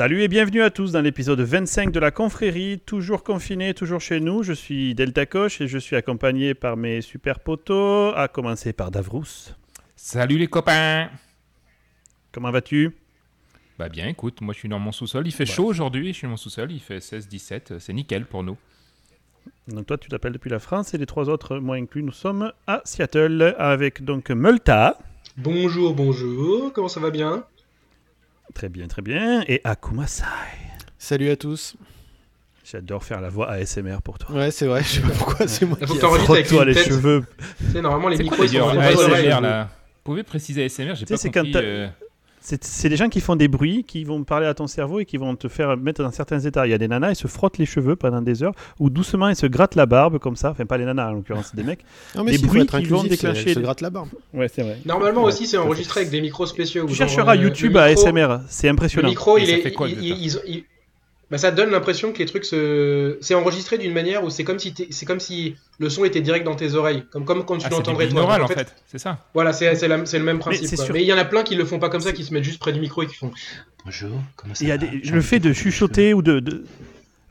Salut et bienvenue à tous dans l'épisode 25 de la confrérie, toujours confiné, toujours chez nous. Je suis Delta Coche et je suis accompagné par mes super potos, à commencer par Davrous. Salut les copains Comment vas-tu? Bah bien, écoute, moi je suis dans mon sous-sol, il fait chaud aujourd'hui, je suis dans mon sous-sol, il fait 16-17, c'est nickel pour nous. Donc toi tu t'appelles depuis la France et les trois autres, moi inclus, nous sommes à Seattle avec donc Multa. Bonjour, bonjour, comment ça va bien? Très bien, très bien. Et Akumasai. Salut à tous. J'adore faire la voix ASMR pour toi. Ouais, c'est vrai, je sais pas pourquoi, c'est moi faut qui que avec une les tête. cheveux. Sais, normalement, les C'est micros, quoi ils d'ailleurs sont. ASMR là? Vous pouvez préciser ASMR, j'ai pas c'est quand euh, C'est des gens qui font des bruits, qui vont parler à ton cerveau et qui vont te faire mettre dans certains états. Il y a des nanas, ils se frottent les cheveux pendant des heures, ou doucement, ils se grattent la barbe comme ça. Enfin, pas les nanas en l'occurrence, c'est des mecs. Non, mais faut bruits être qui vont déclencher se les- gratte la barbe. Ouais, c'est vrai. Normalement Ouais, aussi, c'est enregistré avec des micros spéciaux. Tu chercheras euh, YouTube le à micro- ASMR, c'est Le impressionnant. micro, Et il est. fait quoi, il- le il- docteur ils- ils- bah, ça donne l'impression que les trucs se. C'est enregistré d'une manière où c'est comme si t'es- c'est comme si le son était direct dans tes oreilles, comme comme quand tu Ah, l'entendrais toi. binaural en fait, c'est ça Voilà, c'est c'est la- c'est le même principe. Mais il y en a plein qui le font pas comme ça, qui se mettent juste près du micro et qui font. Bonjour, comment ça Il y a va des- le fait de chuchoter ou de, de-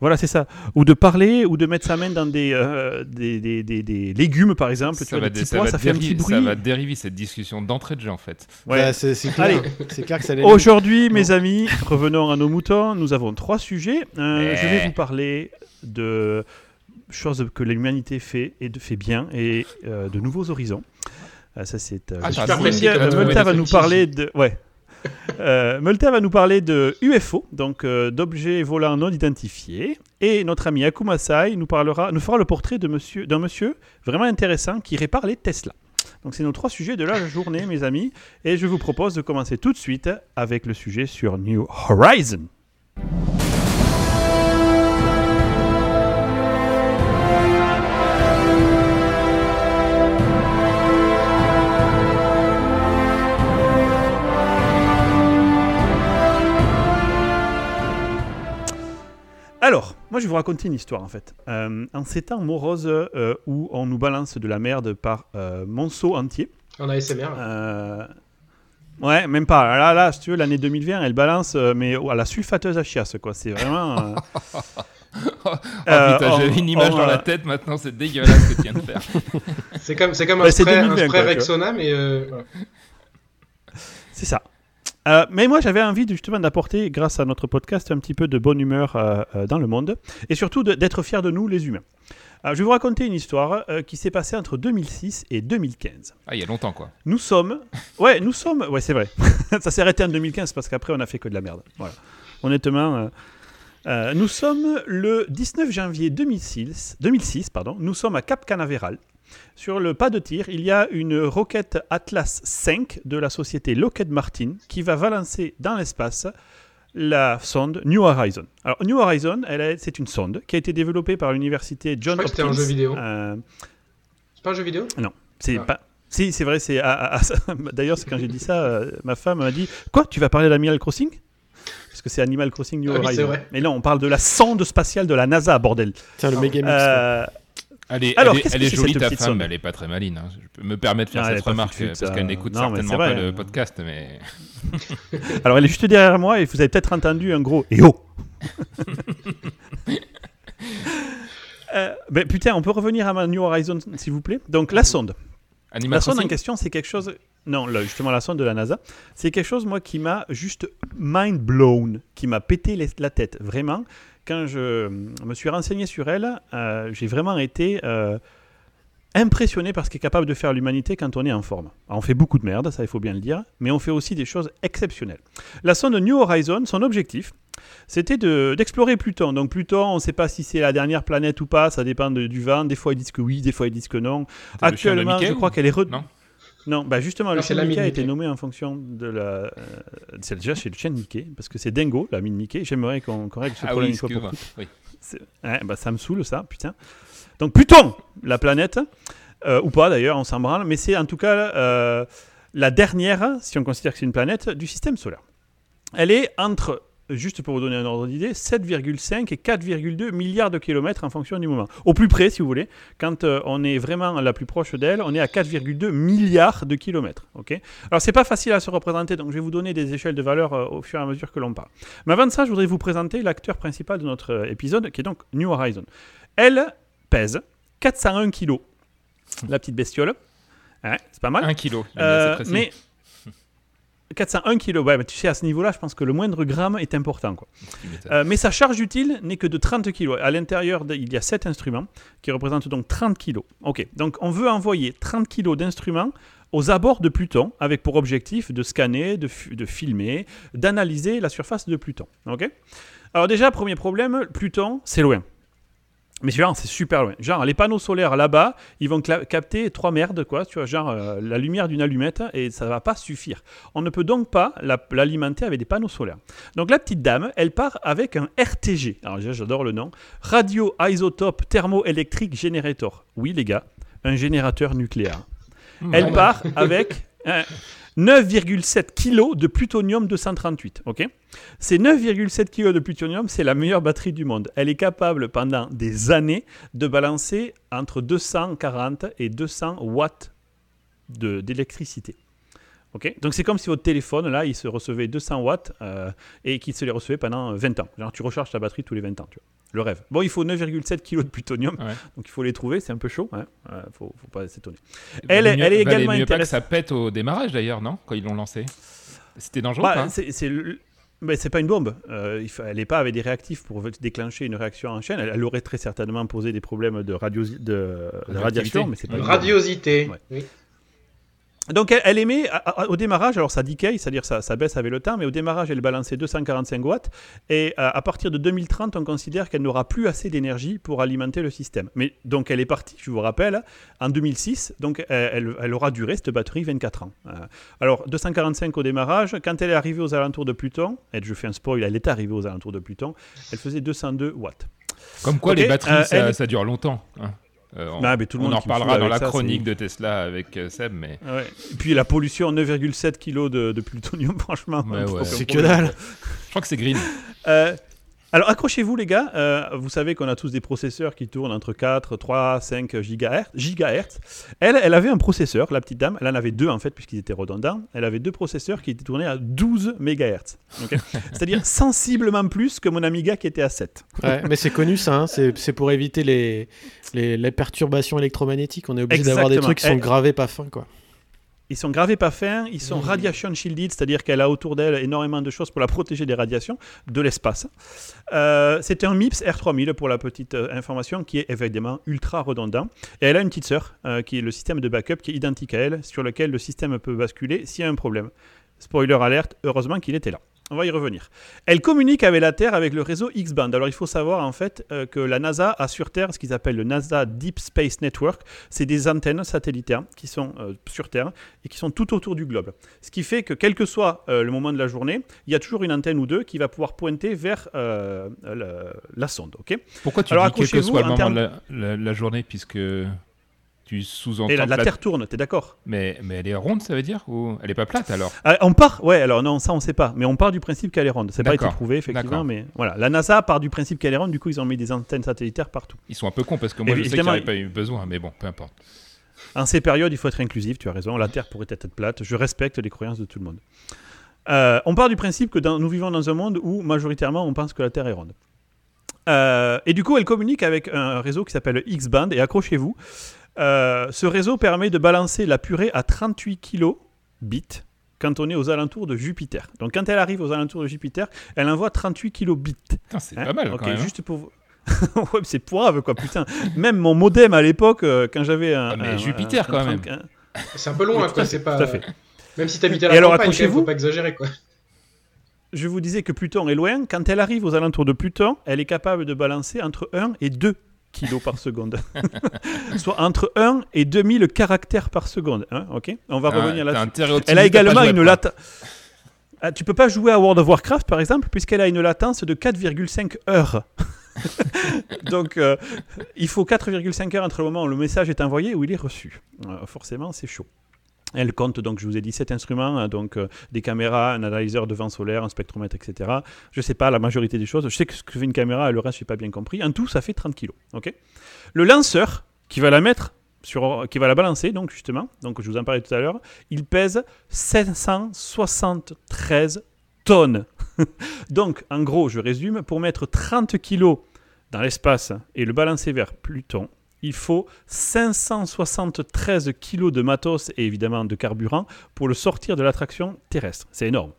Voilà, c'est ça. Ou de parler, ou de mettre sa main dans des, euh, des, des, des- des légumes, par exemple. tu ça vois, va, des dé- petits ça, pois, va ça fait un petit dériver, bruit. ça va dériver cette discussion d'entrée de jeu en fait. Ouais. Bah, c'est c'est clair. Allez. C'est clair que ça. Aujourd'hui, mes amis, revenons à nos moutons. Nous avons trois sujets. Euh, Eh. Je vais vous parler de choses que l'humanité fait et de fait bien et euh, de nouveaux horizons. Euh, ça, c'est. euh, Ah, super tu va nous parler de. Ouais. Euh, va nous parler de UFO, donc euh, d'objets volants non identifiés. Et notre ami Akumasai nous, parlera, nous fera le portrait de monsieur- d'un monsieur vraiment intéressant qui répare les Tesla. Donc c'est nos trois sujets de la journée, mes amis. Et je vous propose de commencer tout de suite avec le sujet sur New Horizon. Moi je vais vous raconter une histoire en fait. Euh, en ces temps moroses euh, où on nous balance de la merde par euh, monceau entier, En ASMR. euh, ouais, même pas. Là, là, si tu veux, l'année 2020, elle balance, euh, mais à la sulfateuse à chiasse, quoi. C'est vraiment. euh, Oh Euh, putain, j'avais une image on, dans euh, la tête maintenant, c'est dégueulasse ce que tu viens de faire. C'est comme, c'est comme Ouais, un c'est spray, un 2020, spray quoi, Rexona, mais. euh, voilà. C'est ça. Euh, mais moi, j'avais envie de, justement d'apporter, grâce à notre podcast, un petit peu de bonne humeur euh, euh, dans le monde, et surtout d'être fiers de nous, les humains. Alors, je vais vous raconter une histoire euh, qui s'est passée entre 2006 et 2015. Ah, il y a longtemps quoi. Nous sommes, ouais, nous sommes, ouais, c'est vrai. Ça s'est arrêté en 2015 parce qu'après on a fait que de la merde. Voilà. Honnêtement, nous sommes le 19 janvier 2006, 2006 pardon. Nous sommes à Cap Canaveral. Sur le pas de tir, il y a une roquette Atlas 5 de la société Lockheed Martin qui va balancer dans l'espace la sonde New Horizon. Alors New Horizon, c'est une sonde qui a été développée par l'université John crois que c'était un Hopkins. jeu vidéo. euh, C'est pas un jeu vidéo? C'est Ah. pas. Si, c'est vrai, c'est. ah, ah, ah, D'ailleurs, c'est quand j'ai dit ça, euh, ma femme m'a dit Quoi Tu vas parler d'Animal Crossing? Parce que c'est Animal Crossing New Ah oui, c'est Horizon. Mais là, on parle de la sonde spatiale de la NASA, bordel. Tiens, le méga mix. Euh, Elle est, Alors, elle est, elle est jolie ta femme, mais elle est pas très maline. hein. Je peux me permettre de faire Non, cette remarque parce qu'elle n'écoute mais certainement pas le podcast, mais Alors, elle est juste derrière moi et vous avez peut-être entendu un gros Et oh Euh, ben, putain, on peut revenir à ma New Horizon, s'il vous plaît. Donc, la sonde. Animal La sonde en question, c'est quelque chose. Non, là, justement, la sonde de la NASA, c'est quelque chose, moi, qui m'a juste mind blown, qui m'a pété la tête, vraiment. Quand je me suis renseigné sur elle, euh, j'ai vraiment été euh, impressionné par ce qu'est capable de faire l'humanité quand on est en forme. Alors, on fait beaucoup de merde, ça, il faut bien le dire, mais on fait aussi des choses exceptionnelles. La sonde New Horizon, son objectif, c'était de- d'explorer Pluton. Donc Pluton, on ne sait pas si c'est la dernière planète ou pas, ça dépend de- du vent. Des fois ils disent que oui, des fois ils disent que non. Actuellement, je crois qu'elle est re- Non Non, bah justement, le chien Mickey a été nommé en fonction de la. euh, c'est déjà chez le chien de Mickey, parce que c'est Dingo, la mine Mickey. J'aimerais qu'on qu'on règle ce Ah problème oui, une fois pour toutes. Oui. Ouais, bah, ça me saoule ça, putain. Donc Pluton, la planète, euh, ou pas d'ailleurs, on s'en branle, mais c'est en tout cas euh, la dernière, si on considère que c'est une planète, du système solaire. Elle est entre juste pour vous donner un ordre d'idée, 7,5 et 4,2 milliards de kilomètres en fonction du moment. Au plus près, si vous voulez, quand euh, on est vraiment la plus proche d'elle, on est à 4,2 milliards de kilomètres. ok? Alors, c'est pas facile à se représenter, donc je vais vous donner des échelles de valeur euh, au fur et à mesure que l'on parle. Mais avant de ça, je voudrais vous présenter l'acteur principal de notre euh, épisode, qui est donc New Horizon. Elle pèse 401 kilos, la petite bestiole. Hein, c'est pas mal. 1 kilo. Euh, mais 401 kilos, ouais, mais tu sais, à ce niveau-là, je pense que le moindre gramme est important. Quoi. Euh, mais sa charge utile n'est que de 30 kg. À l'intérieur, il y a 7 instruments qui représentent donc 30 kg. Ok, donc on veut envoyer 30 kg d'instruments aux abords de Pluton avec pour objectif de scanner, de, de filmer, d'analyser la surface de Pluton. Ok Alors déjà, premier problème, Pluton, c'est loin. Mais genre, c'est super loin. Genre, les panneaux solaires là-bas, ils vont capter trois merdes, quoi. Tu vois, genre euh, la lumière d'une allumette, et ça va pas suffire. On ne peut donc pas la- l'alimenter avec des panneaux solaires. Donc la petite dame, elle part avec un RTG. Alors déjà, j'adore le nom. Radio Isotope Thermoelectric Generator. Oui, les gars, un générateur nucléaire. Elle Ouais. part avec un 9,7 kg de plutonium 238. Ok? Ces 9,7 kg de plutonium, c'est la meilleure batterie du monde. Elle est capable pendant des années de balancer entre 240 et 200 watts d'électricité. Donc c'est comme si votre téléphone, là, il se recevait 200 watts euh, et qu'il se les recevait pendant 20 ans. Genre tu recharges ta batterie tous les 20 ans. Tu vois. Le rêve. Bon, il faut 9,7 kg de plutonium, Ouais. donc il faut les trouver, c'est un peu chaud. Hein Euh, faut, faut pas s'étonner. Elle est- mieux- elle est valait également mieux pas que ça pète au démarrage d'ailleurs, non Quand ils l'ont lancé? C'était dangereux Bah, c'est, c'est le- mais c'est pas une bombe. Euh, elle n'est pas avec des réactifs pour déclencher une réaction en chaîne. Elle, elle aurait très certainement posé des problèmes de, radio, de, de radiation, mais c'est pas une bombe. Radiosité. Ouais. Oui. Donc elle, elle émet à- à- au démarrage, alors ça decay, c'est-à-dire ça, ça baisse avec le temps, mais au démarrage elle balançait 245 watts et euh, à partir de 2030 on considère qu'elle n'aura plus assez d'énergie pour alimenter le système. Mais donc elle est partie, je vous rappelle, en 2006, donc euh, elle, elle aura duré cette batterie 24 ans. Euh, alors 245 au démarrage, quand elle est arrivée aux alentours de Pluton, et je fais un spoil, elle est arrivée aux alentours de Pluton, elle faisait 202 watts. Comme quoi, les batteries, euh, ça, elle- ça dure longtemps. hein. Euh, on mais tout le on monde en reparlera dans la ça, chronique de Tesla avec euh, Seb, mais Ouais. Et puis la pollution 9,7 kg de, de plutonium, franchement. Ouais, C'est que dalle. je crois que c'est green. Euh, alors accrochez-vous les gars, Euh, vous savez qu'on a tous des processeurs qui tournent entre 4, 3, 5 gigahertz. gigahertz. Elle, elle avait un processeur, la petite dame, elle en avait deux en fait puisqu'ils étaient redondants. Elle avait deux processeurs qui étaient tournés à 12 mégahertz. C'est-à-dire sensiblement plus que mon Amiga qui était à 7. Ouais, mais c'est connu ça, hein, c'est pour éviter les, les, les perturbations électromagnétiques. On est obligé d'avoir des trucs qui sont Eh. gravés pas fins quoi. Ils sont gravés pas fins, ils sont radiation shielded, c'est-à-dire qu'elle a autour d'elle énormément de choses pour la protéger des radiations de l'espace. Euh, c'est un MIPS R3000 pour la petite euh, information qui est évidemment ultra redondant. Et elle a une petite sœur euh, qui est le système de backup qui est identique à elle, sur lequel le système peut basculer s'il y a un problème. Spoiler alerte, heureusement qu'il était là. On va y revenir. Elle communique avec la Terre avec le réseau X-band. Alors il faut savoir en fait euh, que la NASA a sur Terre ce qu'ils appellent le NASA Deep Space Network. C'est des antennes satellitaires qui sont euh, sur Terre et qui sont tout autour du globe. Ce qui fait que quel que soit euh, le moment de la journée, il y a toujours une antenne ou deux qui va pouvoir pointer vers la, la sonde. ok? Pourquoi tu Alors, dis quel que soit le en moment de la, la- la journée, puisque tu sous-entends et la, la Terre tourne, t'es d'accord Mais, mais elle est ronde, ça veut dire Ou elle est pas plate alors? Ah, On part, ouais, alors non, ça on sait pas, mais on part du principe qu'elle est ronde. C'est pas été prouvé effectivement, mais voilà. La NASA part du principe qu'elle est ronde, du coup ils ont mis des antennes satellitaires partout. Ils sont un peu cons parce que moi je sais qu'il Évidemment, n'y aurait pas eu besoin, mais bon, peu importe. En ces périodes, il faut être inclusif, tu as raison. La Terre pourrait être plate. Je respecte les croyances de tout le monde. Euh, on part du principe que dans- nous vivons dans un monde où majoritairement on pense que la Terre est ronde. Euh, et du coup, elle communique avec un réseau qui s'appelle X-band. Et accrochez-vous, euh, ce réseau permet de balancer la purée à 38 kilobits quand on est aux alentours de Jupiter. Donc quand elle arrive aux alentours de Jupiter, elle envoie 38 kilobits. Putain, c'est Hein pas mal même. hein. juste pour vous- ouais, c'est poivre quoi, putain. Même mon modem à l'époque, euh, quand j'avais un. Ah, mais un- Jupiter, un- quand un même. 30 C'est un peu loin, quoi. à C'est fait, pas. tout à fait. Même si t'habites à Et la alors, campagne, accrochez-vous. faut pas exagérer, quoi. Je vous disais que Pluton est loin. Quand elle arrive aux alentours de Pluton, elle est capable de balancer entre 1 et 2 kilos par seconde. Soit entre 1 et 2000 caractères par seconde. hein, ok? On va Ah, revenir là-dessus. Elle a également une latence. Ah, tu peux pas jouer à World of Warcraft par exemple, puisqu'elle a une latence de 4,5 heures. Donc euh, il faut 4,5 heures entre le moment où le message est envoyé et où il est reçu. Euh, forcément, c'est chaud. Elle compte donc, je vous ai dit, 7 instruments, hein, donc euh, des caméras, un analyseur de vent solaire, un spectromètre, etc. Je ne sais pas la majorité des choses. Je sais que ce que fait une caméra et le reste, je n'ai pas bien compris. En tout, ça fait 30 kg. ok? Le lanceur qui va la mettre sur, qui va la balancer, donc justement, donc je vous en parlais tout à l'heure, il pèse 573 tonnes. donc, en gros, je résume, pour mettre 30 kg dans l'espace et le balancer vers Pluton, il faut 573 kg de matos et évidemment de carburant pour le sortir de l'attraction terrestre. C'est énorme.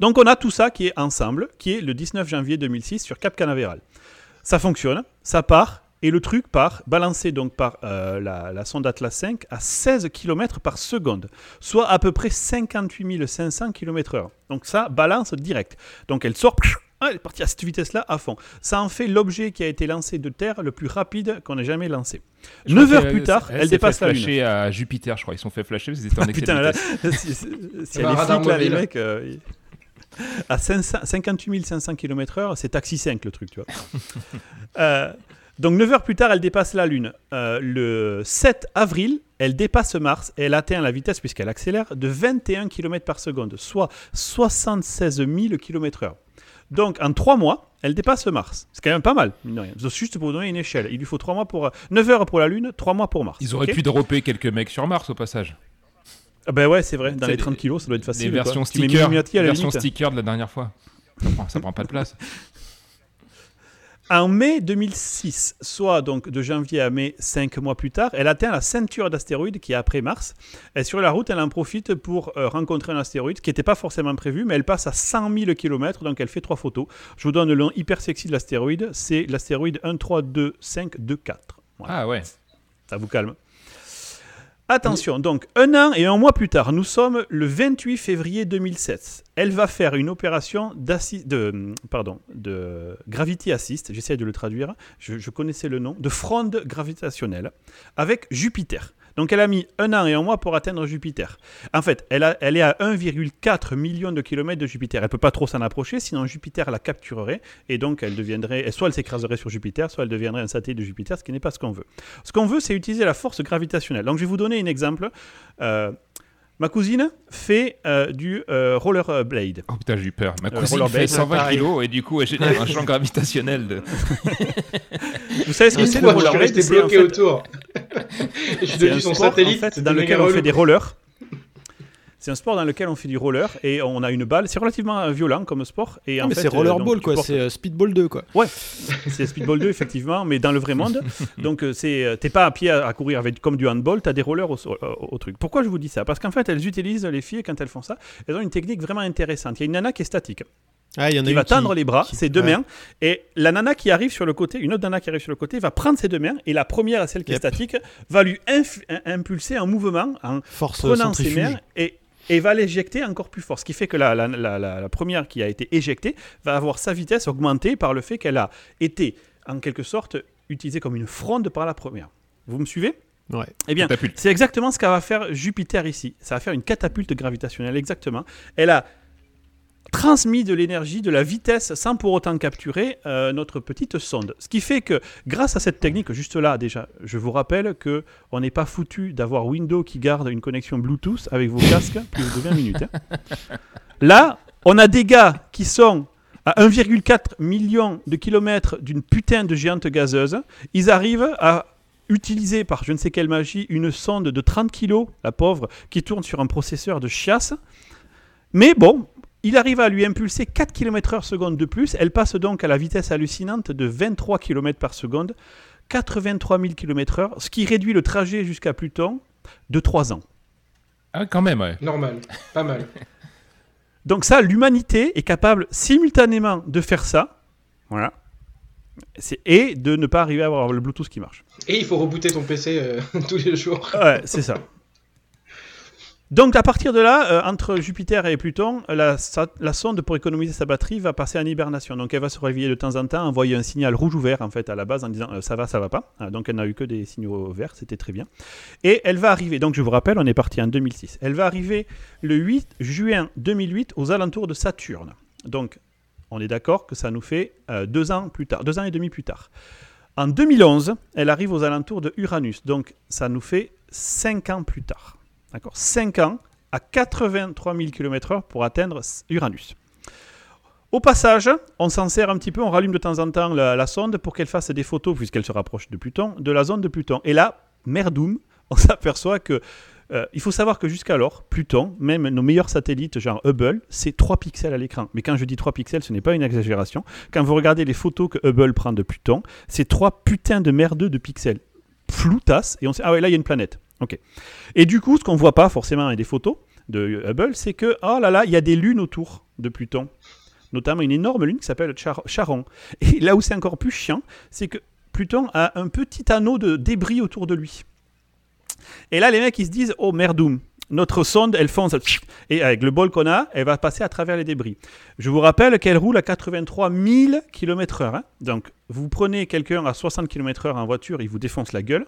Donc on a tout ça qui est ensemble, qui est le 19 janvier 2006 sur Cap Canaveral. Ça fonctionne, ça part, et le truc part, balancé donc par euh, la, sonde Atlas 5 à 16 km par seconde, soit à peu près 58 500 km/h. Donc ça balance direct. Donc elle sort ah, elle est partie à cette vitesse-là à fond. Ça en fait l'objet qui a été lancé de Terre le plus rapide qu'on ait jamais lancé. 9 heures plus tard, elle, dépasse la Lune. à Jupiter, je crois. Ils sont fait flasher parce qu'ils étaient en Putain, là, si, si, si elle est flic, là, les mecs. Euh, à 58 500 km/h, c'est taxi 5 le truc, tu vois. euh, donc 9 heures plus tard, elle dépasse la Lune. Euh, le 7 avril, elle dépasse Mars et elle atteint la vitesse, puisqu'elle accélère, de 21 km par seconde, soit 76 000 km/h. Donc en 3 mois, elle dépasse Mars. C'est quand même pas mal, Juste pour vous donner une échelle. Il lui faut 3 mois pour... 9 heures pour la Lune, 3 mois pour Mars. Ils auraient pu dropper quelques mecs sur Mars au passage. Ah ben ouais, c'est vrai. Dans les 30 kilos, ça doit être facile. Les versions, sticker, versions sticker de la dernière fois. Ça prend, ça prend pas de place. En mai 2006, soit donc de janvier à mai, 5 mois plus tard, elle atteint la ceinture d'astéroïdes qui est après Mars. Et sur la route, elle en profite pour euh, rencontrer un astéroïde qui n'était pas forcément prévu, mais elle passe à 100 000 km, donc elle fait trois photos. Je vous donne le nom hyper sexy de l'astéroïde, c'est l'astéroïde 13254. Ah ouais. Ça vous calme. Attention, donc un an et un mois plus tard, nous sommes le 28 février 2007. Elle va faire une opération de, pardon, de Gravity Assist, j'essaie de le traduire, je, je connaissais le nom, de fronde gravitationnelle avec Jupiter. Donc elle a mis un an et un mois pour atteindre Jupiter. En fait, elle, est à 1,4 million de kilomètres de Jupiter. Elle ne peut pas trop s'en approcher, sinon Jupiter la capturerait, et donc elle deviendrait, soit elle s'écraserait sur Jupiter, soit elle deviendrait un satellite de Jupiter, ce qui n'est pas ce qu'on veut. Ce qu'on veut, c'est utiliser la force gravitationnelle. Donc je vais vous donner un exemple. Euh, Ma cousine fait euh, du euh, rollerblade. Oh putain, j'ai eu peur. Ma cousine fait 120 kg et du coup, elle génère un champ gravitationnel. De... Vous savez ce que c'est le rollerblade C'est bloqué autour. je suis devenu son satellite. En fait, dans lequel on fait des rollers. C'est un sport dans lequel on fait du roller et on a une balle. C'est relativement euh, violent comme sport. Et mais c'est rollerball, quoi. C'est euh, speedball 2, quoi. Ouais, c'est speedball 2, effectivement, mais dans le vrai monde. Donc, euh, c'est, t'es pas à pied à, courir avec, comme du handball, t'as des rollers au, au, truc. Pourquoi je vous dis ça? Parce qu'en fait, elles utilisent, les filles, quand elles font ça, elles ont une technique vraiment intéressante. Il y a une nana qui est statique. Ah, y en a qui va tendre les bras, ses deux mains, et la nana qui arrive sur le côté, une autre nana qui arrive sur le côté, va prendre ses deux mains, et la première, celle qui est statique, va lui impulser un mouvement en Force prenant ses mains et et va l'éjecter encore plus fort. Ce qui fait que la, la, première qui a été éjectée va avoir sa vitesse augmentée par le fait qu'elle a été, en quelque sorte, utilisée comme une fronde par la première. Vous me suivez? Ouais. Eh bien, c'est exactement ce qu'a va faire Jupiter ici. Ça va faire une catapulte gravitationnelle, exactement. Elle a transmis de l'énergie, de la vitesse, sans pour autant capturer euh, notre petite sonde. Ce qui fait que, grâce à cette technique, juste là déjà, je vous rappelle que on n'est pas foutu d'avoir Windows qui garde une connexion Bluetooth avec vos casques plus de 20 minutes. Hein. Là, on a des gars qui sont à 1,4 million de kilomètres d'une putain de géante gazeuse. Ils arrivent à utiliser par je ne sais quelle magie une sonde de 30 kg, la pauvre, qui tourne sur un processeur de chiasse. Mais bon, il arrive à lui impulser 4 km/h seconde de plus. Elle passe donc à la vitesse hallucinante de 23 km par seconde, 83 000 km/h, ce qui réduit le trajet jusqu'à Pluton de 3 ans. Ah, quand même, ouais. Normal, pas mal. Donc ça, l'humanité est capable simultanément de faire ça, voilà, et de ne pas arriver à avoir le Bluetooth qui marche. Et il faut rebooter ton PC euh, tous les jours. Ouais, c'est ça. Donc à partir de là, euh, entre Jupiter et Pluton, la, sonde pour économiser sa batterie va passer en hibernation. Donc elle va se réveiller de temps en temps, envoyer un signal rouge ou vert en fait à la base en disant euh, ça va, ça va pas. Donc elle n'a eu que des signaux verts, c'était très bien. Et elle va arriver. Donc je vous rappelle, on est parti en 2006. Elle va arriver le 8 juin 2008 aux alentours de Saturne. Donc on est d'accord que ça nous fait euh, deux ans plus tard, deux ans et demi plus tard. En 2011, elle arrive aux alentours de Uranus. Donc ça nous fait cinq ans plus tard. D'accord 5 ans à 83 000 km/h pour atteindre Uranus. Au passage, on s'en sert un petit peu, on rallume de temps en temps la, sonde pour qu'elle fasse des photos, puisqu'elle se rapproche de Pluton, de la zone de Pluton. Et là, merdoum, on s'aperçoit que euh, il faut savoir que jusqu'alors, Pluton, même nos meilleurs satellites, genre Hubble, c'est 3 pixels à l'écran. Mais quand je dis 3 pixels, ce n'est pas une exagération. Quand vous regardez les photos que Hubble prend de Pluton, c'est 3 putains de merdeux de pixels. Floutas, et on sait, ah ouais, là il y a une planète. Et du coup, ce qu'on voit pas forcément avec des photos de Hubble, c'est que, oh là là, il y a des lunes autour de Pluton notamment une énorme lune qui s'appelle Charon. Et là où c'est encore plus chiant, c'est que Pluton a un petit anneau de débris autour de lui. Et là, les mecs, ils se disent, oh merdoum, notre sonde, elle fonce, et avec le bol qu'on a, elle va passer à travers les débris. Je vous rappelle qu'elle roule à 83 000 km/h. Donc, vous prenez quelqu'un à 60 km/h en voiture, il vous défonce la gueule.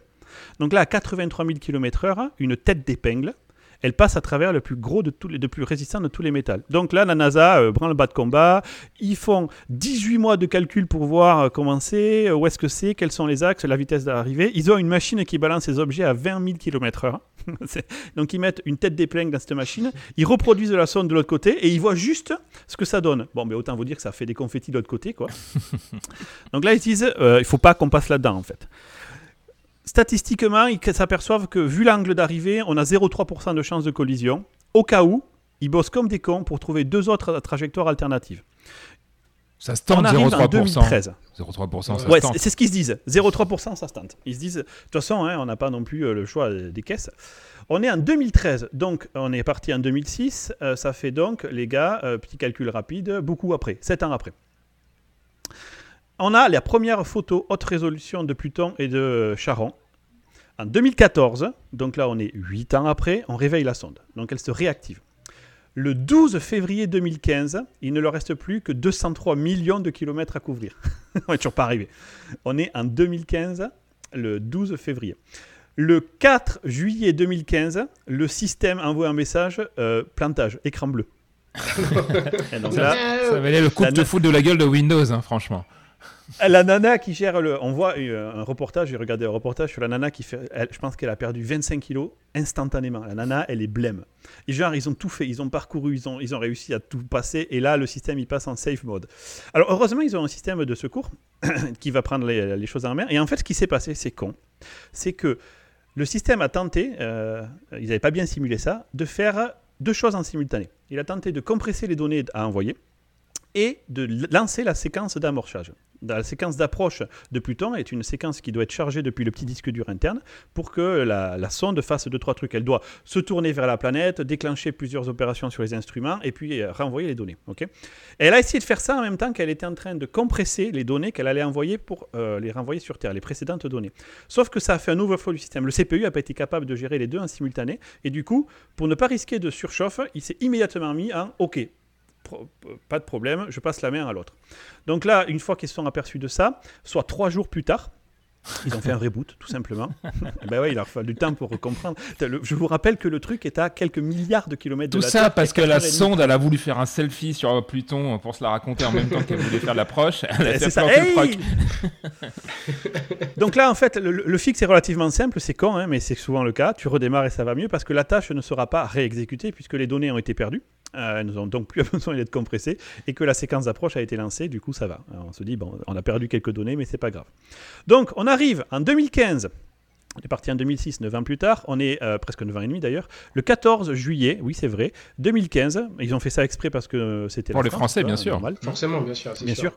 Donc là, à 83 000 km/h, une tête d'épingle, elle passe à travers le plus gros de tous les, de plus résistant de tous les métals. Donc là, la NASA euh, prend le bas de combat. Ils font 18 mois de calcul pour voir euh, comment c'est, euh, où est-ce que c'est, quels sont les axes, la vitesse d'arrivée. Ils ont une machine qui balance les objets à 20 000 km/h. Donc ils mettent une tête d'épingle dans cette machine, ils reproduisent la sonde de l'autre côté et ils voient juste ce que ça donne. Bon, mais autant vous dire que ça fait des confettis de l'autre côté, quoi. Donc là, ils disent, il faut pas qu'on passe là-dedans, en fait statistiquement, ils s'aperçoivent que vu l'angle d'arrivée, on a 0,3% de chance de collision. Au cas où, ils bossent comme des cons pour trouver deux autres trajectoires alternatives. Ça se tente 0,3%. 0,3%, ça ouais, c'est ce qu'ils se disent. 0,3%, ça se tente. Ils se disent, de toute façon, hein, on n'a pas non plus euh, le choix des caisses. On est en 2013, donc on est parti en 2006. Euh, ça fait donc, les gars, euh, petit calcul rapide, beaucoup après, 7 ans après on a la première photo haute résolution de Pluton et de Charon. En 2014, donc là on est 8 ans après, on réveille la sonde. Donc elle se réactive. Le 12 février 2015, il ne leur reste plus que 203 millions de kilomètres à couvrir. on n'est toujours pas arrivé. On est en 2015, le 12 février. Le 4 juillet 2015, le système envoie un message euh, plantage, écran bleu. donc là, ça valait le coup de foot de la gueule de Windows, hein, franchement. La nana qui gère le. On voit euh, un reportage, j'ai regardé un reportage sur la nana qui fait. je pense qu'elle a perdu 25 kilos instantanément. La nana, elle est blême. Et genre, ils ont tout fait, ils ont parcouru, ils ont, ils ont réussi à tout passer. Et là, le système, il passe en safe mode. Alors, heureusement, ils ont un système de secours qui va prendre les, choses en main. Et en fait, ce qui s'est passé, c'est con. C'est que le système a tenté, euh, ils n'avaient pas bien simulé ça, de faire deux choses en simultané. Il a tenté de compresser les données à envoyer et de lancer la séquence d'amorçage la séquence d'approche de Pluton est une séquence qui doit être chargée depuis le petit disque dur interne pour que la, sonde fasse deux trois trucs. Elle doit se tourner vers la planète, déclencher plusieurs opérations sur les instruments et puis euh, renvoyer les données. elle a essayé de faire ça en même temps qu'elle était en train de compresser les données qu'elle allait envoyer pour euh, les renvoyer sur Terre, les précédentes données. Sauf que ça a fait un overflow du système. Le CPU n'a pas été capable de gérer les deux en simultané et du coup, pour ne pas risquer de surchauffe, il s'est immédiatement mis en OK pas de problème, je passe la main à l'autre. Donc là, une fois qu'ils se sont aperçus de ça, soit trois jours plus tard, ils ont fait un reboot, tout simplement. ben ouais, il leur fallu du temps pour comprendre. Je vous rappelle que le truc est à quelques milliards de kilomètres tout de la Terre. Tout ça parce que la sonde, elle a voulu faire un selfie sur Pluton pour se la raconter en même temps qu'elle voulait faire l'approche. C'est ça. Donc là, en fait, le, fixe est relativement simple. C'est con, hein, mais c'est souvent le cas. Tu redémarres et ça va mieux parce que la tâche ne sera pas réexécutée puisque les données ont été perdues. Euh, elles n'ont donc plus besoin d'être compressées et que la séquence d'approche a été lancée, du coup ça va. on se dit, bon, on a perdu quelques données, mais c'est pas grave. Donc on arrive en 2015. On est parti en 2006, 9 ans plus tard. On est euh, presque 9 ans et demi d'ailleurs. Le 14 juillet, oui c'est vrai, 2015. Ils ont fait ça exprès parce que c'était pour les Français, bien sûr. Forcément, bien sûr. Bien sûr.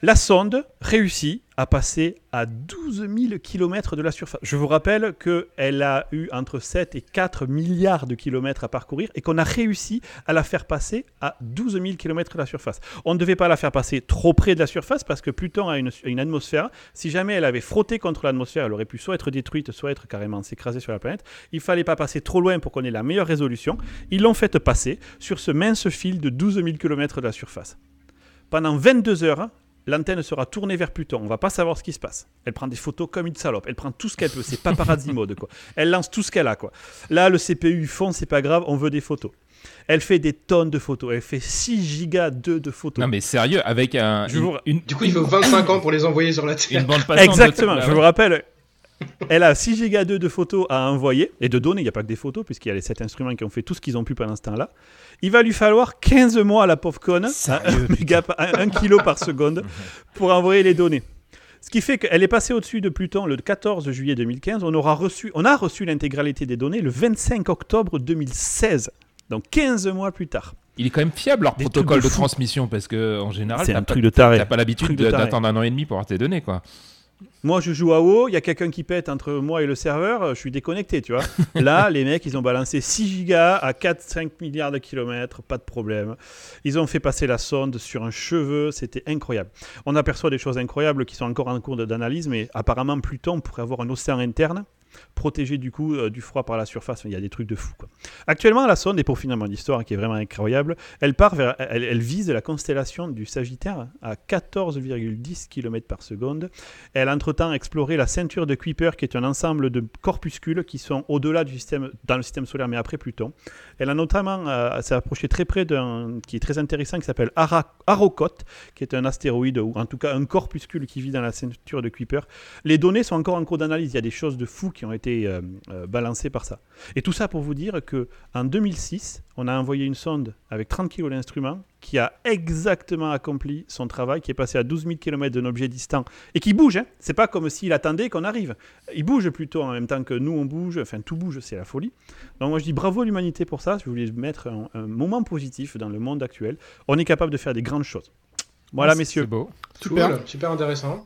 La sonde réussit à passer à 12 000 km de la surface. Je vous rappelle qu'elle a eu entre 7 et 4 milliards de kilomètres à parcourir et qu'on a réussi à la faire passer à 12 000 km de la surface. On ne devait pas la faire passer trop près de la surface parce que Pluton a une, atmosphère. Si jamais elle avait frotté contre l'atmosphère, elle aurait pu soit être détruite, soit être carrément s'écraser sur la planète. Il fallait pas passer trop loin pour qu'on ait la meilleure résolution. Ils l'ont fait passer sur ce mince fil de 12 000 km de la surface. Pendant 22 heures, l'antenne sera tournée vers Pluton. On va pas savoir ce qui se passe. Elle prend des photos comme une salope. Elle prend tout ce qu'elle veut. C'est paparazzi mode, quoi. Elle lance tout ce qu'elle a, quoi. Là, le CPU fond, c'est pas grave, on veut des photos. Elle fait des tonnes de photos. Elle fait 6 gigas de, de photos. Non, mais sérieux, avec un. Du coup, il faut 25 ans pour les envoyer sur la Terre. Exactement, je vous rappelle. Elle a 6 gigas 2 de photos à envoyer et de données. Il n'y a pas que des photos, puisqu'il y a les 7 instruments qui ont fait tout ce qu'ils ont pu pendant ce temps-là. Il va lui falloir 15 mois à la pauvre conne, à 1 méga, 1 kilo par seconde, pour envoyer les données. Ce qui fait qu'elle est passée au-dessus de Pluton le 14 juillet 2015. On, aura reçu, on a reçu l'intégralité des données le 25 octobre 2016, donc 15 mois plus tard. Il est quand même fiable leur Des protocole de transmission parce que en général, C'est t'as un pas, truc de taré. t'as pas l'habitude d'attendre un an et demi pour avoir tes données quoi. Moi, je joue à WoW, il y a quelqu'un qui pète entre moi et le serveur, je suis déconnecté, tu vois. Là, les mecs, ils ont balancé 6 gigas à 4-5 milliards de kilomètres, pas de problème. Ils ont fait passer la sonde sur un cheveu, c'était incroyable. On aperçoit des choses incroyables qui sont encore en cours d'analyse, mais apparemment, Pluton pourrait avoir un océan interne protégé du coup euh, du froid par la surface. Il y a des trucs de fou. Actuellement, la sonde, et pour finir mon histoire qui est vraiment incroyable, elle part vers, elle, elle vise la constellation du Sagittaire à 14,10 km par seconde. Elle a entre-temps exploré la ceinture de Kuiper, qui est un ensemble de corpuscules qui sont au-delà du système, dans le système solaire, mais après Pluton. Elle a notamment euh, s'est approchée très près d'un qui est très intéressant, qui s'appelle Arrokoth, qui est un astéroïde, ou en tout cas un corpuscule qui vit dans la ceinture de Kuiper. Les données sont encore en cours d'analyse. Il y a des choses de fou qui ont été euh, euh, balancées par ça. Et tout ça pour vous dire que en 2006, on a envoyé une sonde avec 30 kg d'instruments qui a exactement accompli son travail, qui est passé à 12 000 km d'un objet distant et qui bouge. Hein. C'est pas comme s'il attendait qu'on arrive. Il bouge plutôt en même temps que nous on bouge. Enfin, tout bouge, c'est la folie. Donc moi je dis bravo à l'humanité pour ça. Je voulais mettre un, un moment positif dans le monde actuel. On est capable de faire des grandes choses. Voilà, messieurs. C'est beau. Super. Cool, super intéressant.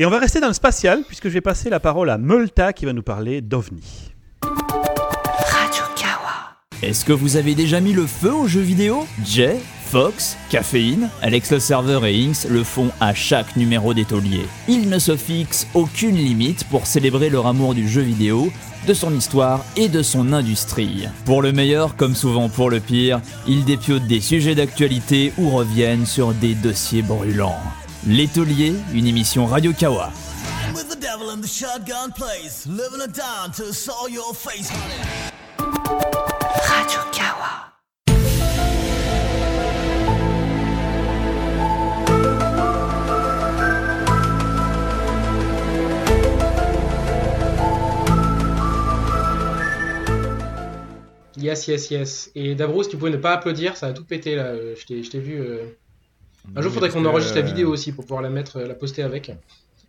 Et on va rester dans le spatial, puisque je vais passer la parole à Multa qui va nous parler d'OVNI. Radio Kawa. Est-ce que vous avez déjà mis le feu aux jeux vidéo? Jay, Fox, Caféine, Alex le serveur et Inks le font à chaque numéro des tauliers. Ils ne se fixent aucune limite pour célébrer leur amour du jeu vidéo, de son histoire et de son industrie. Pour le meilleur comme souvent pour le pire, ils dépiotent des sujets d'actualité ou reviennent sur des dossiers brûlants. Les tauliers, une émission Radio Kawa. Radio Kawa. Yes, yes, yes. Et Davros, tu pouvais ne pas applaudir, ça a tout pété là. Je t'ai je t'ai vu. euh. Un jour, il faudrait qu'on enregistre la vidéo aussi pour pouvoir la mettre, euh, la poster avec.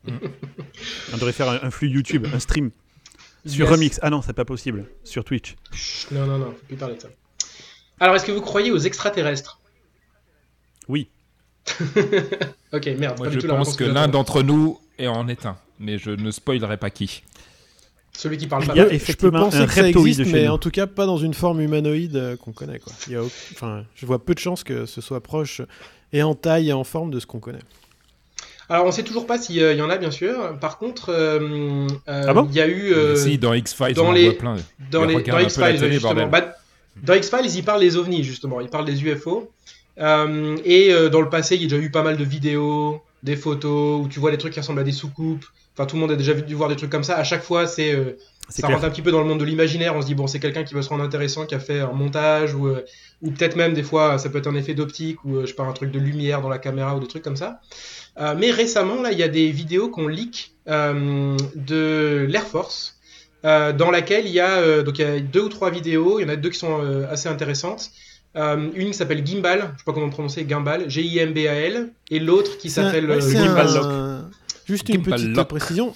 On devrait faire un, un flux YouTube, un stream sur Yes. Remix. Ah non, c'est pas possible. Sur Twitch. Chut, Non, non, non, faut plus parler de ça. Alors, est-ce que vous croyez aux extraterrestres? Oui. Ok, merde. Moi pas du je tout pense que l'un d'entre nous est en est un, mais je ne spoilerai pas qui. Celui qui parle Il pas. y a je peux effectivement penser un que ça existe, mais nous. en tout cas pas dans une forme humanoïde euh, qu'on connaît. Quoi. Il y a au- enfin, je vois peu de chances que ce soit proche et en taille et en forme de ce qu'on connaît. Alors, on sait toujours pas s'il y en a, bien sûr. Par contre, euh, euh, Ah bon il y a eu. euh, si, dans X-Files, dans on en les- voit plein. dans les dans la X-Files télé, justement. Bah, dans X-Files, ils parlent des ovnis justement, ils parlent des UFO. Euh, et euh, dans le passé, il y a déjà eu pas mal de vidéos, des photos où tu vois des trucs qui ressemblent à des soucoupes. Enfin, tout le monde a déjà vu- dû voir des trucs comme ça. À chaque fois, c'est euh, ça clair. rentre un petit peu dans le monde de l'imaginaire. On se dit bon, c'est quelqu'un qui veut se rendre intéressant, qui a fait un montage ou euh, ou peut-être même des fois, ça peut être un effet d'optique ou euh, je pas un truc de lumière dans la caméra ou des trucs comme ça. Euh, mais récemment, là, il y a des vidéos qu'on leak de l'Air Force, dans laquelle il y a donc il y a deux ou trois vidéos. Il y en a deux qui sont assez intéressantes. Euh, une qui s'appelle Gimbal, je sais pas comment prononcer Gimbal, G-I-M-B-A-L, et l'autre qui s'appelle ouais, euh, Gimbal un- Lock. Juste une Gimbal petite Lock. précision.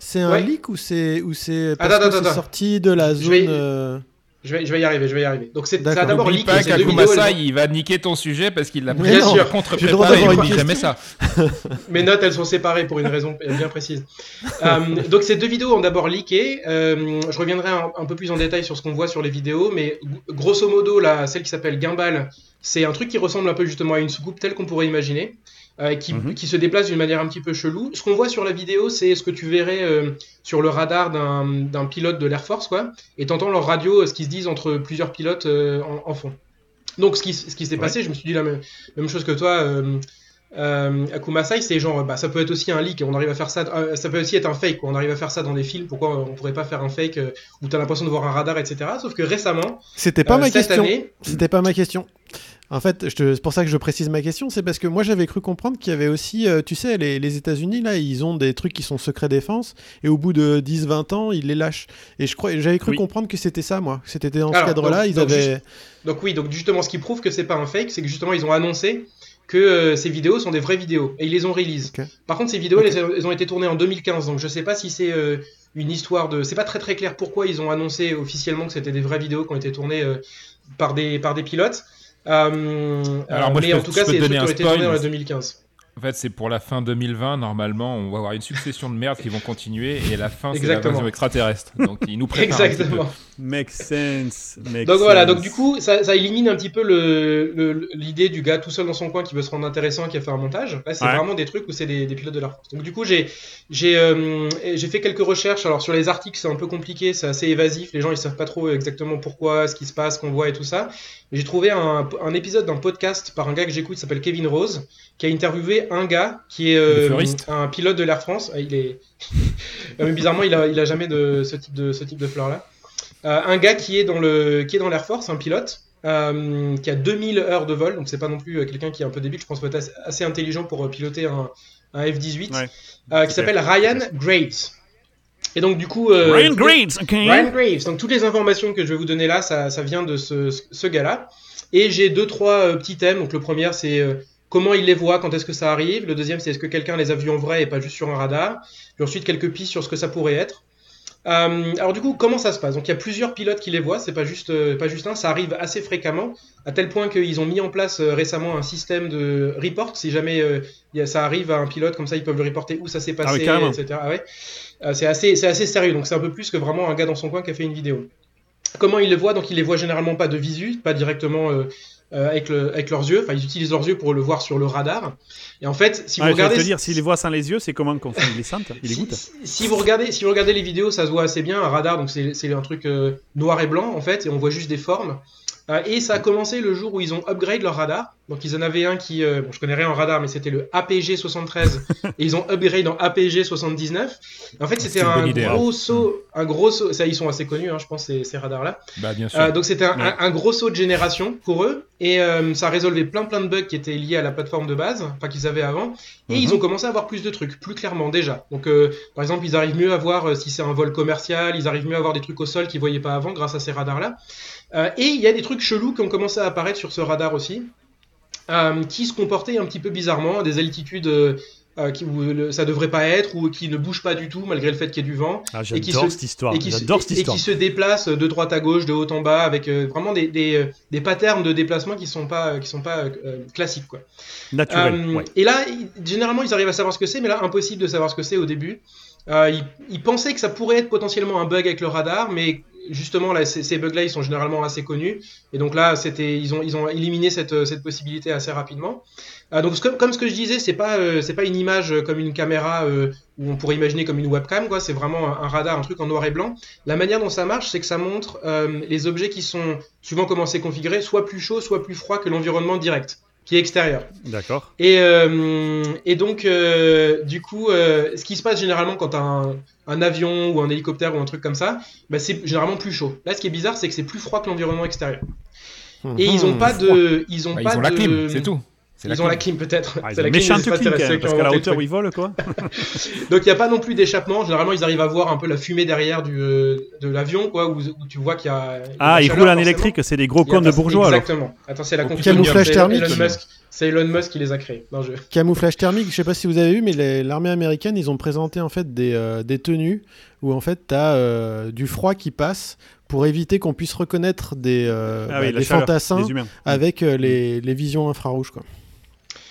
C'est un Ouais. leak ou c'est ou c'est parce Attends, que attends, c'est attends. sorti de la Je zone vais- euh, Je vais, je vais y arriver, je vais y arriver. Donc c'est ça d'abord N'oublie pas qu'Akumasa, il va niquer ton sujet parce qu'il l'a pris Bien sûr. contre préparé, il jamais ça. Mes notes, elles sont séparées pour une raison bien précise. Euh, donc ces deux vidéos ont d'abord leaké. Euh, je reviendrai un, un peu plus en détail sur ce qu'on voit sur les vidéos, mais grosso modo, là, celle qui s'appelle Gimbal, c'est un truc qui ressemble un peu justement à une soucoupe telle qu'on pourrait imaginer, euh, qui, Mhm. qui se déplace d'une manière un petit peu chelou. Ce qu'on voit sur la vidéo, c'est ce que tu verrais euh, sur le radar d'un pilote de l'Air Force, quoi, et t'entends leur radio, euh, ce qui se disent entre plusieurs pilotes en, en fond. Donc ce qui, ce qui s'est Ouais. passé, je me suis dit la même, même chose que toi. Akuma Sai, c'est genre, bah, ça peut être aussi un leak, on arrive à faire ça, ça peut aussi être un fake, quoi. on arrive à faire ça dans des films, pourquoi on pourrait pas faire un fake où t'as l'impression de voir un radar, etc. Sauf que récemment, C'était pas ma cette question. année, C'était pas ma question. En fait, c'est pour ça que je précise ma question, c'est parce que moi j'avais cru comprendre qu'il y avait aussi, euh, tu sais, les, les États-Unis là, ils ont des trucs qui sont secret défense et au bout de 10-20 ans, ils les lâchent. Et je crois, j'avais cru Oui. comprendre que c'était ça, moi. que C'était dans ce cadre-là, donc- ils donc, avaient. Donc oui, donc justement, ce qui prouve que c'est pas un fake, c'est que justement ils ont annoncé que euh, ces vidéos sont des vraies vidéos et ils les ont release. Ok. Par contre, ces vidéos, elles, elles ont été tournées en 2015, donc je sais pas si c'est euh, une histoire de. C'est pas très très clair pourquoi ils ont annoncé officiellement que c'était des vraies vidéos qui ont été tournées par des par des pilotes. Euh, Alors, moi, je mais peux- en tout je cas, peux c'est des trucs qui ont été tournés dans la mais- 2015. En fait, c'est pour la fin 2020, normalement, on va avoir une succession de merde qui vont continuer, et la fin, c'est la version extraterrestre. Donc, ils nous préparent un petit peu. Exactement. Make sense. make Donc voilà, donc du coup, ça, ça élimine un petit peu le- le- l'idée du gars tout seul dans son coin qui veut se rendre intéressant, qui a fait un montage. Là, c'est Ouais. vraiment des trucs où c'est des, des pilotes de l'Air Force. Donc du coup, j'ai j'ai euh, j'ai fait quelques recherches. Alors sur les articles, c'est un peu compliqué, c'est assez évasif. Les gens ils savent pas trop exactement pourquoi, ce qui se passe, qu'on voit et tout ça. J'ai trouvé un, un épisode d'un podcast par un gars que j'écoute, qui s'appelle Kevin Rose, qui a interviewé un gars qui est euh, un pilote de l'Air France. Ah, Il est mais bizarrement, il a, il a jamais de ce type de ce type de fleur là. Euh, un gars qui est dans le qui est dans l'Air Force, un pilote, euh, qui a 2000 heures de vol, donc c'est pas non plus quelqu'un qui est un peu débile, je pense qu'il faut être assez, intelligent pour piloter un, un F-18, Ouais. euh, qui s'appelle Ryan Graves. Et donc du coup, euh, Ryan Graves, ok. Ryan Graves. Donc toutes les informations que je vais vous donner là, ça, ça vient de ce, ce gars-là. Et j'ai deux trois euh, petits thèmes. Donc le premier c'est euh, comment il les voit, quand est-ce que ça arrive. Le deuxième c'est est-ce que quelqu'un les a vus en vrai et pas juste sur un radar. Puis ensuite quelques pistes sur ce que ça pourrait être. Euh, alors du coup, comment ça se passe? Donc il y a plusieurs pilotes qui les voient, c'est pas juste euh, pas juste un, ça arrive assez fréquemment, à tel point qu'ils ont mis en place euh, récemment un système de report. Si jamais il y a- ça arrive à un pilote, comme ça ils peuvent le reporter où ça s'est passé, oui, carrément. etc. Ah ouais. C'est assez c'est assez sérieux, donc c'est un peu plus que vraiment un gars dans son coin qui a fait une vidéo. Comment ils les voient Donc ils les voient généralement pas de visu, pas directement euh, avec, le, avec leurs yeux. Enfin, ils utilisent leurs yeux pour le voir sur le radar. Et en fait, si Ouais, vous je regardez, te dire, s'il les voit sans les yeux, c'est comment qu'on fait les sente Il les si, goûte si- si vous regardez, si vous regardez les vidéos, ça se voit assez bien. Un radar, donc c'est c'est un truc euh, noir et blanc en fait, et on voit juste des formes. Euh, et ça a commencé le jour où ils ont upgrade leur radar. Donc ils en avaient un qui, euh, bon, je connais rien en radar, mais c'était le APG 73, et ils ont upgrade en APG 79. En fait, c'était un idée, gros saut, un gros saut. Ça, ils sont assez connus, hein, je pense, ces, ces radars-là. Bah, bien sûr. Euh, donc c'était un, Ouais. un- un gros saut de génération pour eux et euh, ça a résolvé plein plein de bugs qui étaient liés à la plateforme de base, enfin qu'ils avaient avant. Et Mhm. ils ont commencé à avoir plus de trucs, plus clairement déjà. Donc par exemple ils arrivent mieux à voir si c'est un vol commercial, ils arrivent mieux à voir des trucs au sol qu'ils voyaient pas avant grâce à ces radars là. et il y a des trucs chelous qui ont commencé à apparaître sur ce radar aussi, euh, qui se comportaient un petit peu bizarrement, à des altitudes euh, euh, qui, où le- ça devrait pas être ou qui ne bougent pas du tout malgré le fait qu'il y ait du vent Ah, et qui se- cette histoire. et qui, se, J'adore cette et- et histoire. qui se déplacent de droite à gauche, de haut en bas, avec euh, vraiment des, des, euh, des patterns de déplacement qui sont pas, qui sont pas euh, euh, classiques. Quoi. Naturel. Euh, ouais. Et là, généralement, ils arrivent à savoir ce que c'est, mais là, impossible de savoir ce que c'est au début. Euh, ils, ils pensaient que ça pourrait être potentiellement un bug avec le radar, mais justement, ces, bugs-là, ils sont généralement assez connus. Et donc là, c'était, ils ont, ils ont éliminé cette, euh, possibilité assez rapidement. Euh, donc, comme, ce que je disais, c'est pas, euh, pas une image comme une caméra euh, où on pourrait imaginer comme une webcam, quoi. C'est vraiment un, radar, un truc en noir et blanc. La manière dont ça marche, c'est que ça montre les objets qui sont, suivant comment c'est configuré, soit plus chaud, soit plus froid que l'environnement direct, qui est extérieur. D'accord. Et, euh, et donc, euh, du coup, euh, ce qui se passe généralement quand un, un avion ou un hélicoptère ou un truc comme ça, bah, c'est généralement plus chaud. Là, ce qui est bizarre, c'est que c'est plus froid que l'environnement extérieur. Et ils ont Mhm. pas de, ils ont Bah, pas ils ont la de- clim, c'est tout. Ils ont clim. la clim peut-être. Ah, c'est la clim clim, qui parce qu'à la hauteur où ils volent, quoi. Donc il n'y a pas non plus d'échappement. Généralement, ils arrivent à voir un peu la fumée derrière du, euh, de l'avion, quoi, où, où tu vois qu'il y a. Ah, ils roulent en électrique, c'est des gros cons de bourgeois, alors. Exactement. Attends, c'est la Au conclusion. camouflage thermique. Elon Musk. C'est Elon Musk qui les a créés. Non, je... Camouflage thermique, je sais pas si vous avez vu, mais l'armée américaine, ils ont présenté en fait des, euh, des tenues où en fait tu as du froid qui passe pour éviter qu'on puisse reconnaître des, euh, Ah bah, oui, la des chaleur fantassins des humains. avec euh, les, les visions infrarouges. Quoi.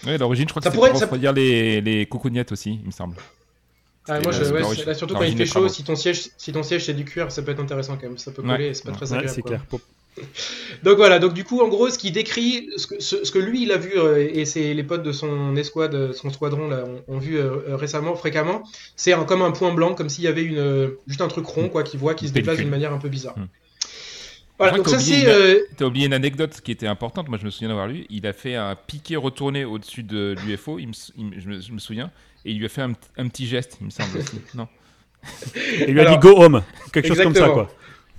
Ouais, à l'origine, je crois que Ça c'est pourrait- pour ça- refroidir les, les coucougnettes aussi, il me semble. Ah, Et moi, là, je, c'est ouais, l'origine- c'est- là, surtout quand il fait chaud, si ton siège, si ton siège c'est du cuir, ça peut être intéressant quand même. Ça peut Ouais. coller, c'est pas très Ouais, agréable. c'est clair. Donc voilà, donc du coup, en gros, ce qui décrit, ce que, ce, ce que lui il a vu euh, et c'est les potes de son escouade, son squadron là, ont, ont vu euh, euh, récemment, fréquemment, c'est un- comme un point blanc, comme s'il y avait une, juste un truc rond quoi, qui voit, qui se déplace d'une manière un peu bizarre. Hmm. Voilà, donc ça c'est, oublié euh, T'as oublié une anecdote qui était importante, moi je me souviens d'avoir lu. Il a fait un piqué retourné au-dessus de l'UFO, il me s- il me- je, me, je me souviens, et il lui a fait un, petit geste, il me semble aussi. Non Il lui a Alors, dit go home. Quelque chose comme ça, quoi.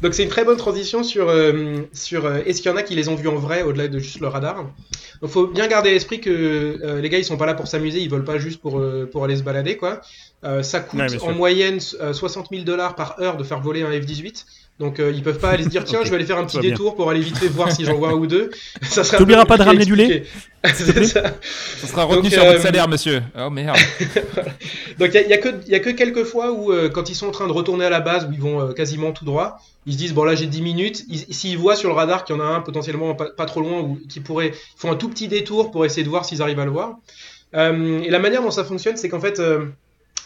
Donc c'est une très bonne transition sur, euh, sur euh, est-ce qu'il y en a qui les ont vus en vrai au-delà de juste le radar? Donc faut bien garder à l'esprit que euh, les gars ils sont pas là pour s'amuser, ils volent pas juste pour, euh, pour aller se balader quoi. Euh, ça coûte Ouais, en moyenne euh, 60 000 dollars par heure de faire voler un F-18. Donc euh, ils peuvent pas aller se dire tiens je vais aller faire un petit bien. détour pour aller vite fait voir si j'en vois un ou deux. Ça serait un T'oublieras pas de ramener du expliquer. C'est ça. Ça sera retenu Donc, sur euh, votre salaire, monsieur. Oh merde. Donc il y, a- que y a que quelques fois où euh, quand ils sont en train de retourner à la base où ils vont euh, quasiment tout droit, ils se disent bon là j'ai 10 minutes, Ils- s'ils voient sur le radar qu'il y en a un potentiellement pas, pas trop loin ou qui pourrait ils font un tout petit détour pour essayer de voir s'ils arrivent à le voir. Euh, et la manière dont ça fonctionne, c'est qu'en fait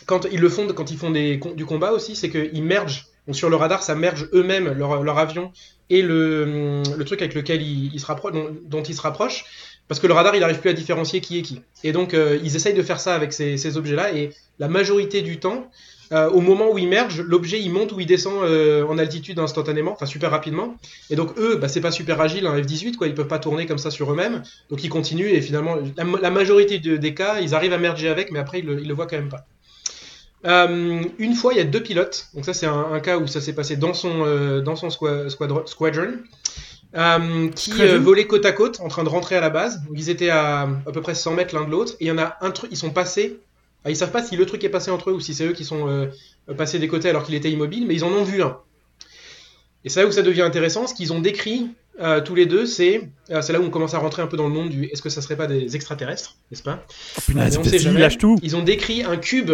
quand ils le font quand ils font des, du combat aussi, c'est qu'ils mergent donc sur le radar, ça merge eux-mêmes leur, leur avion et le, le truc avec lequel ils, ils se rapprochent, dont, dont ils se rapprochent, parce que le radar il n'arrive plus à différencier qui est qui. Et donc euh, ils essayent de faire ça avec ces, objets-là, et la majorité du temps, euh, au moment où ils mergent, l'objet il monte ou il descend euh, en altitude instantanément, enfin super rapidement. Et donc eux, bah, c'est pas super agile un F-18, quoi, ils peuvent pas tourner comme ça sur eux-mêmes, donc ils continuent et finalement la, majorité de- des cas, ils arrivent à merger avec, mais après ils le, le voient quand même pas. Une fois, il y a deux pilotes. Donc ça, c'est un, cas où ça s'est passé dans son dans son squa- squadron, squadron, euh, qui euh, volaient côte à côte, en train de rentrer à la base. Donc, ils étaient à à peu près 100 mètres l'un de l'autre. Et il y en a un truc, ils sont passés. Ah, ils savent pas si le truc est passé entre eux ou si c'est eux qui sont euh, passés des côtés alors qu'il était immobile, mais ils en ont vu un. Et c'est là où ça devient intéressant. Ce qu'ils ont décrit euh, tous les deux, c'est euh, c'est là où on commence à rentrer un peu dans le monde du est-ce que ça serait pas des extraterrestres, n'est-ce pas? Oh, punaise, Mais on sait vas-y, jamais. lâche tout. Ils ont décrit un cube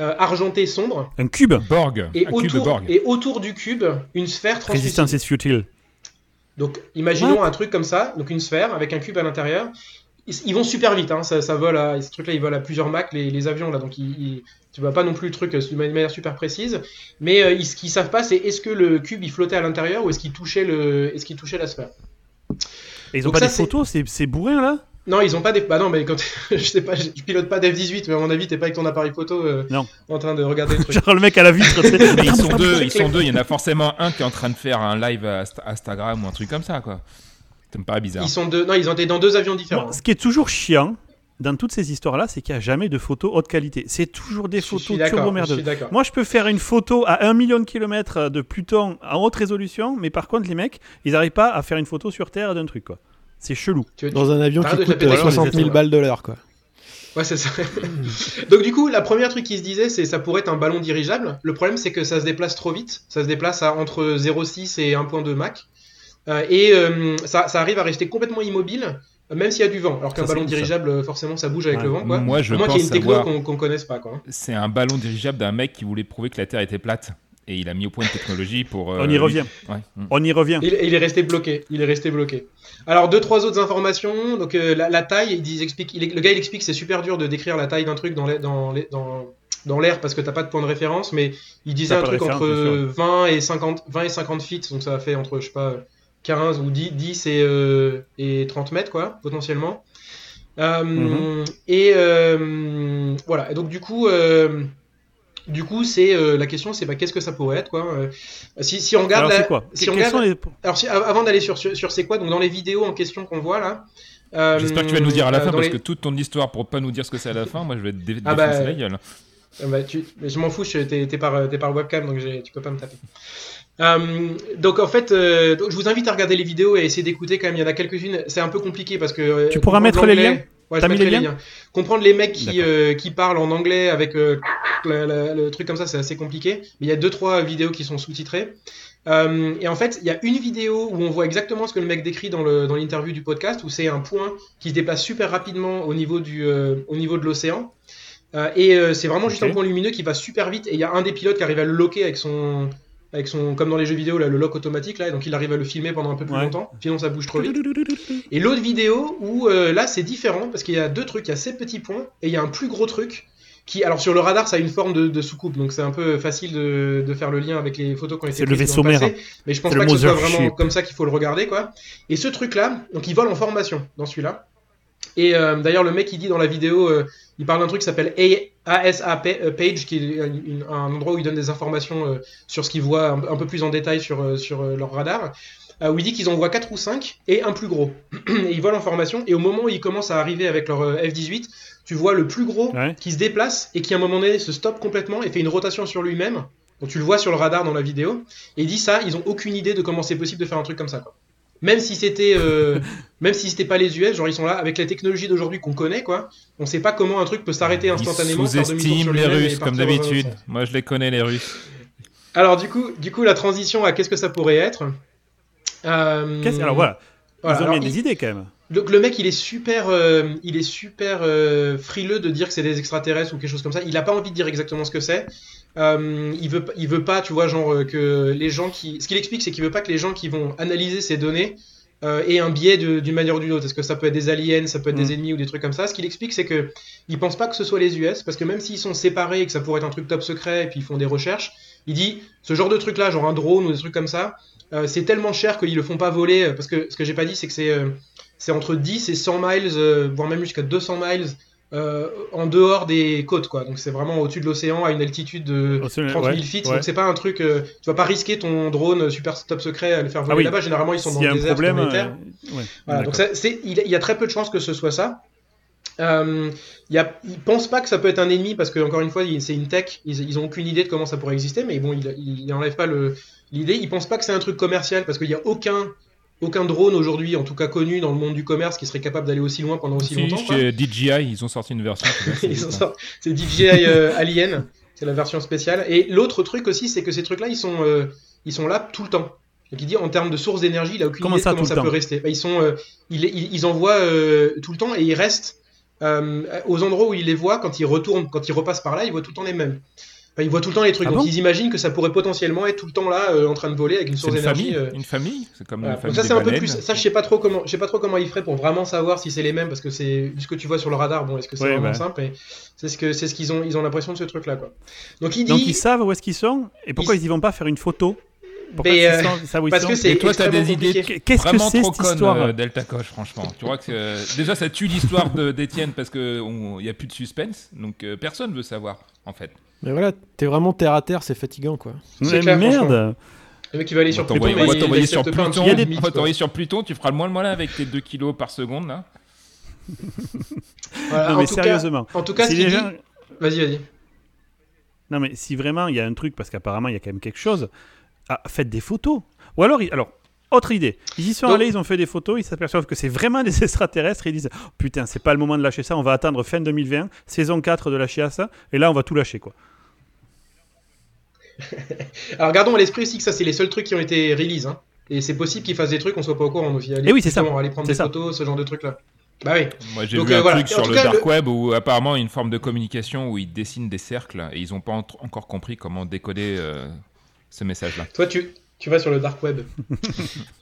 euh, argenté sombre Un cube. Borg. et un cube autour, Borg. et autour du cube, une sphère translucide. Résistance is futile. Donc, imaginons un truc comme ça, donc une sphère avec un cube à l'intérieur. Ils, ils vont super vite, hein, ça, ça vole à, ce truc-là, ils volent à plusieurs Mach, les, les avions là, donc ils, ils- tu vois pas non plus le truc euh, d'une manière super précise. Mais euh, ils- ce qu'ils savent pas, c'est est-ce que le cube il flottait à l'intérieur ou est-ce qu'il touchait le, est-ce qu'il touchait la sphère. Et ils ont Donc pas ça, des c'est- photos, c'est c'est bourrin là? Non, ils ont pas des. Bah non, mais quand je sais pas, je pilote pas d'F-18, mais à mon avis, t'es pas avec ton appareil photo euh, Non. en train de regarder le truc. Genre le mec à la vitre. Mais ils sont deux, c'est ils sont deux. Il y en a forcément un qui est en train de faire un live à Insta- Instagram ou un truc comme ça, quoi. Ça me paraît bizarre. Ils sont deux. Non, ils ont été dans deux avions différents. Ce qui est toujours chiant dans toutes ces histoires-là, c'est qu'il n'y a jamais de photos haute qualité. C'est toujours des photos turbo merdeuses. Moi, je peux faire une photo à 1 million de kilomètres de Pluton en haute résolution, mais par contre, les mecs, ils n'arrivent pas à faire une photo sur Terre d'un truc, quoi. C'est chelou. Tu- Dans un avion qui coûte taper euh, des 60 000 choses. balles de l'heure, quoi. Ouais, c'est ça. Donc du coup, la première truc qui se disait, c'est ça pourrait être un ballon dirigeable. Le problème, c'est que ça se déplace trop vite. Ça se déplace à entre 0,6 et 1,2 Mach. Euh, et euh, ça, ça arrive à rester complètement immobile, euh, même s'il y a du vent. Alors qu'un ballon ça. dirigeable, euh, forcément, ça bouge avec Ouais. le vent. Quoi. Moi, je à moins qu'il y ait pense une techno savoir- qu'on qu'on connaisse pas. C'est un ballon dirigeable d'un mec qui voulait prouver que la Terre était plate. Et il a mis au point une technologie pour. euh, On y revient. Ouais. Mm. On y revient. Il, il est resté bloqué. Il est resté bloqué. Alors deux trois autres informations. Donc euh, la, la taille, il, le gars il explique que c'est super dur de décrire la taille d'un truc dans l'air dans, les- dans, dans l'air parce que t'as pas de point de référence. Mais il disait un truc entre bien 20 et 50 20 et 50 feet. Donc ça fait entre je sais pas 15 ou 10, 10 et, euh, et 30 mètres quoi potentiellement. Euh, Mhm. Et euh, voilà. Et donc du coup. Du coup, c'est euh, la question, c'est bah, qu'est-ce que ça pourrait être quoi. Euh, si, si on regarde, Alors, la- c'est quoi si on regarde, les- alors, si- av- avant d'aller sur, sur, sur c'est quoi, donc dans les vidéos en question qu'on voit là. euh, J'espère que tu vas nous dire à la fin parce les- que toute ton histoire pour pas nous dire ce que c'est à la fin, moi je vais te dé- Ah bah, défoncer la gueule. bah, tu- je m'en fous, t'es par, t'es par webcam donc tu peux pas me taper. Euh, donc en fait, euh, donc, je vous invite à regarder les vidéos et essayer d'écouter quand même. Il y en a quelques-unes. C'est un peu compliqué parce que. euh, Tu pourras mettre les liens? Ouais, T'as mis les les liens liens. Comprendre les mecs qui, euh, qui parlent en anglais avec euh, la- la- le truc comme ça, c'est assez compliqué. Mais il y a deux trois vidéos qui sont sous-titrées. Euh, et en fait, il y a une vidéo où on voit exactement ce que le mec décrit dans le- dans l'interview du podcast, où c'est un point qui se déplace super rapidement au niveau, du, au niveau de l'océan. Et c'est vraiment juste un point lumineux qui va super vite. Et il y a un des pilotes qui arrive à le locker avec son, avec son, comme dans les jeux vidéo, là, le lock automatique, là, donc il arrive à le filmer pendant un peu plus Ouais. longtemps. Sinon, ça bouge trop vite. Et l'autre vidéo où euh, là c'est différent parce qu'il y a deux trucs, il y a ces petits points et il y a un plus gros truc qui, alors sur le radar ça a une forme de, de soucoupe donc c'est un peu facile de, de faire le lien avec les photos qui ont été C'est le prises dans vaisseau passé, mère. mais je pense pas le que ce soit vraiment comme ça qu'il faut le regarder quoi. Et ce truc là, donc il vole en formation dans celui-là. Et euh, d'ailleurs le mec il dit dans la vidéo, euh, il parle d'un truc qui s'appelle ASA euh, Page qui est une- un endroit où il donne des informations euh, sur ce qu'ils voient un, un peu plus en détail sur, euh, sur euh, leur radar où il dit qu'ils en voient 4 ou 5 et un plus gros. et ils volent en formation et au moment où ils commencent à arriver avec leur euh, F-18, tu vois le plus gros Ouais. qui se déplace et qui à un moment donné se stoppe complètement et fait une rotation sur lui-même Donc tu le vois sur le radar dans la vidéo. Et il dit ça, ils ont aucune idée de comment c'est possible de faire un truc comme ça. Quoi. Même si c'était, euh, même si c'était pas les US, genre ils sont là avec la technologie d'aujourd'hui qu'on connaît, quoi. On sait pas comment un truc peut s'arrêter instantanément. Ils sous-estiment les Russes, comme autre d'habitude. Moi, je les connais, les Russes. Alors du coup, du coup, la transition à qu'est-ce que ça pourrait être? Euh, Alors voilà, ils ont alors, bien il- des idées quand même. Donc le mec, il est super, euh, il est super euh, frileux de dire que c'est des extraterrestres ou quelque chose comme ça. Il a pas envie de dire exactement ce que c'est. Euh, il veut, il veut pas, tu vois, genre que les gens qui, ce qu'il explique, c'est qu'il veut pas que les gens qui vont analyser ces données aient un biais d'une manière ou d'une autre. Est-ce que ça peut être des aliens, ça peut être Mm. des ennemis ou des trucs comme ça? Ce qu'il explique, c'est que il pense pas que ce soit les US, parce que même s'ils sont séparés et que ça pourrait être un truc top secret et puis ils font des recherches, il dit ce genre de truc là, genre un drone ou des trucs comme ça, c'est tellement cher qu'ils le font pas voler. Parce que ce que j'ai pas dit, c'est que c'est c'est entre 10 et 100 miles, euh, voire même jusqu'à 200 miles euh, en dehors des côtes, quoi. Donc c'est vraiment au-dessus de l'océan, à une altitude de Au-dessus, 30 000 ouais, feet. ouais. Donc c'est pas un truc, euh, tu vas pas risquer ton drone super top secret à le faire voler Ah oui. là-bas. Généralement ils sont dans le désert, problème, dans les terres. euh, ouais, Voilà, donc ça, il, il y a très peu de chances que ce soit ça. Euh, y a, ils pensent pas que ça peut être un ennemi parce que encore une fois, c'est une tech. Ils, ils ont aucune idée de comment ça pourrait exister, mais bon, il, il, il enlève pas l'idée. Ils pensent pas que c'est un truc commercial parce qu'il y a aucun, aucun drone aujourd'hui, en tout cas connu dans le monde du commerce, qui serait capable d'aller aussi loin pendant aussi Si, longtemps. quoi. chez DJI, ils ont sorti une version. c'est DJI euh, Alien, c'est la version spéciale. Et l'autre truc aussi, c'est que ces trucs-là, ils sont, euh, ils sont là tout le temps. Donc il dit en termes de source d'énergie, il a aucune Comment idée ça, de comment ça peut rester. Bah, ils sont, euh, ils, ils, ils envoient euh, tout le temps et ils restent euh, aux endroits où ils les voient quand ils retournent, quand ils repassent par là, ils voient tout le temps les mêmes. Enfin, ils voient tout le temps les trucs. Ah donc bon ils imaginent que ça pourrait potentiellement être tout le temps là, euh, en train de voler avec une source d'énergie. famille, euh, une famille, c'est comme voilà. la famille Donc ça c'est un peu plus. Ça je sais pas trop comment, je sais pas trop comment il ferait pour vraiment savoir si c'est les mêmes parce que c'est ce que tu vois sur le radar. Bon, est-ce que c'est Ouais, vraiment bah. simple et C'est ce que c'est ce qu'ils ont, ils ont l'impression de ce truc là quoi. Donc il dit. Donc ils savent où est-ce qu'ils sont et pourquoi Ils- ils y vont pas faire une photo? Ils euh, où ils parce que c'est Et toi, t'as des idées. Qu'est-ce que c'est cette conne, histoire? euh, Delta Coche, franchement. Tu vois que euh, déjà ça tue l'histoire d'Étienne parce que on- il y a plus de suspense, donc euh, personne veut savoir en fait. Mais voilà, t'es vraiment terre à terre, c'est fatigant quoi. C'est Mais clair, Merde Le mec qui va aller sur Pluton, on va il t'envoyer sur accepte pas un Pluton, petit Il y a des- limite, on va t'envoyer sur Pluton, tu feras le moins le malin avec tes 2 kilos par seconde là. Voilà, Non en mais tout cas- sérieusement, En tout cas, si les gens- Vas-y, vas-y. Non, mais si vraiment il y a un truc, parce qu'apparemment il y a quand même quelque chose, ah, faites des photos. Ou alors, alors autre idée. Ils y sont Donc- allés, ils ont fait des photos, ils s'aperçoivent que c'est vraiment des extraterrestres et ils disent oh, Putain, c'est pas le moment de lâcher ça, on va attendre fin 2020, saison 4 de la chiasse, et là on va tout lâcher quoi. Alors gardons à l'esprit aussi que ça, c'est les seuls trucs qui ont été release. Hein. Et c'est possible qu'ils fassent des trucs, on soit pas au courant. Donc, il y a Eh oui, c'est ça. justement, aller prendre des ça. photos, ce genre de trucs là. Bah oui. Moi j'ai vu euh, un voilà. truc Et sur le cas, dark le- web où apparemment une forme de communication où ils dessinent des cercles et ils ont pas en- encore compris comment décoder euh, ce message là. Toi, tu, tu vas sur le dark web.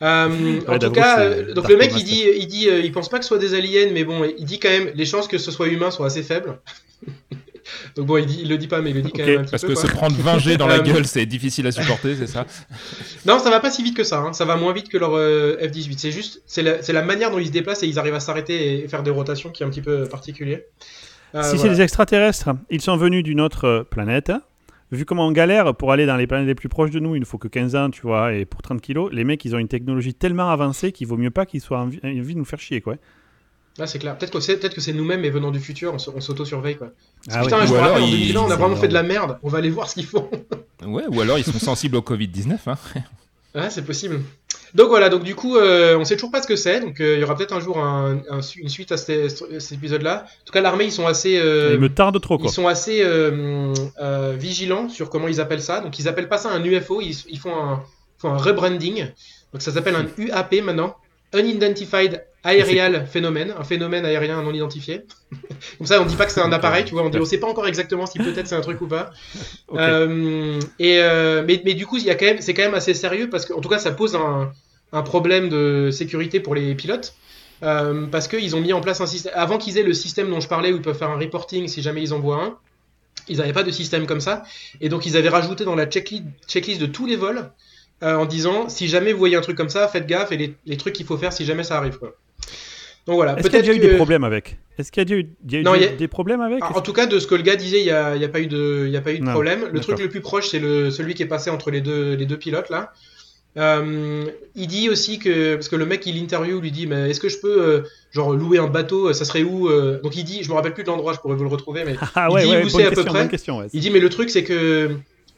Euh, en tout cas, euh, donc le mec, il dit, il dit, euh, il pense pas que ce soit des aliens, mais bon, il dit quand même, les chances que ce soit humain sont assez faibles. donc bon, il, dit, il le dit pas, mais il le dit quand même un petit Parce peu. que quoi. se prendre 20 G dans la gueule c'est difficile à supporter, c'est ça? Non, ça va pas si vite que ça. hein. Ça va moins vite que leur euh, F-18. C'est juste, c'est la, manière dont ils se déplacent et ils arrivent à s'arrêter et faire des rotations qui est un petit peu particulier. Euh, si c'est des extraterrestres, ils sont venus d'une autre planète. Vu comment on galère pour aller dans les planètes les plus proches de nous, il ne faut que 15 ans, tu vois, et pour 30 kilos, les mecs, ils ont une technologie tellement avancée qu'il vaut mieux pas qu'ils soient envie, envie de nous faire chier, quoi. Là, c'est clair. Peut-être que c'est, peut-être que c'est nous-mêmes, mais venant du futur, on, s'auto-surveille quoi. Ah Putain, ouais. je Ou me alors, rappelle, en ils- 2020, on a vraiment fait de la merde. On va aller voir ce qu'ils font. Ouais, ou alors ils sont sensibles au Covid-19 hein. Ouais, c'est possible. Donc voilà, donc du coup, euh, on sait toujours pas ce que c'est. Donc euh, il y aura peut-être un jour un- un su- une suite à cet, cet épisode-là. En tout cas, l'armée, ils sont assez. euh, Il me trop, quoi. Ils sont assez euh, vigilants sur comment ils appellent ça. Donc ils appellent pas ça un UFO, ils, ils font, un, font un rebranding. Donc ça s'appelle un UAP maintenant. Unidentified Aerial Phenomenon, un phénomène aérien non identifié. Comme ça, on dit pas que c'est un appareil, tu vois. On dit, on sait pas encore exactement si peut-être c'est un truc ou pas. Euh, et euh, mais, mais du coup, il y a quand même, c'est quand même assez sérieux parce qu'en tout cas, ça pose un, un problème de sécurité pour les pilotes. Euh, parce qu'ils ont mis en place un système. Avant qu'ils aient le système dont je parlais où ils peuvent faire un reporting si jamais ils en voient un, ils n'avaient pas de système comme ça. Et donc ils avaient rajouté dans la checklist, checklist de tous les vols euh, en disant si jamais vous voyez un truc comme ça, faites gaffe et les, les trucs qu'il faut faire si jamais ça arrive. Quoi. Donc voilà, Est-ce qu'il y a déjà eu que. des problèmes avec? Est-ce qu'il y a déjà eu, il y a eu Non, des, a- problèmes avec? Ah, en tout cas, de ce que le gars disait, il n'y a, pas eu de, y a pas eu de Non, problème. Le truc le plus proche, c'est le, celui qui est passé entre les deux, les deux pilotes là. Euh, il dit aussi que parce que le mec il interview lui dit mais est-ce que je peux euh, genre louer un bateau ça serait où euh donc il dit je me rappelle plus de l'endroit je pourrais vous le retrouver mais Ah il ouais, dit ouais, où c'est à peu près. question, ouais. il dit mais le truc c'est que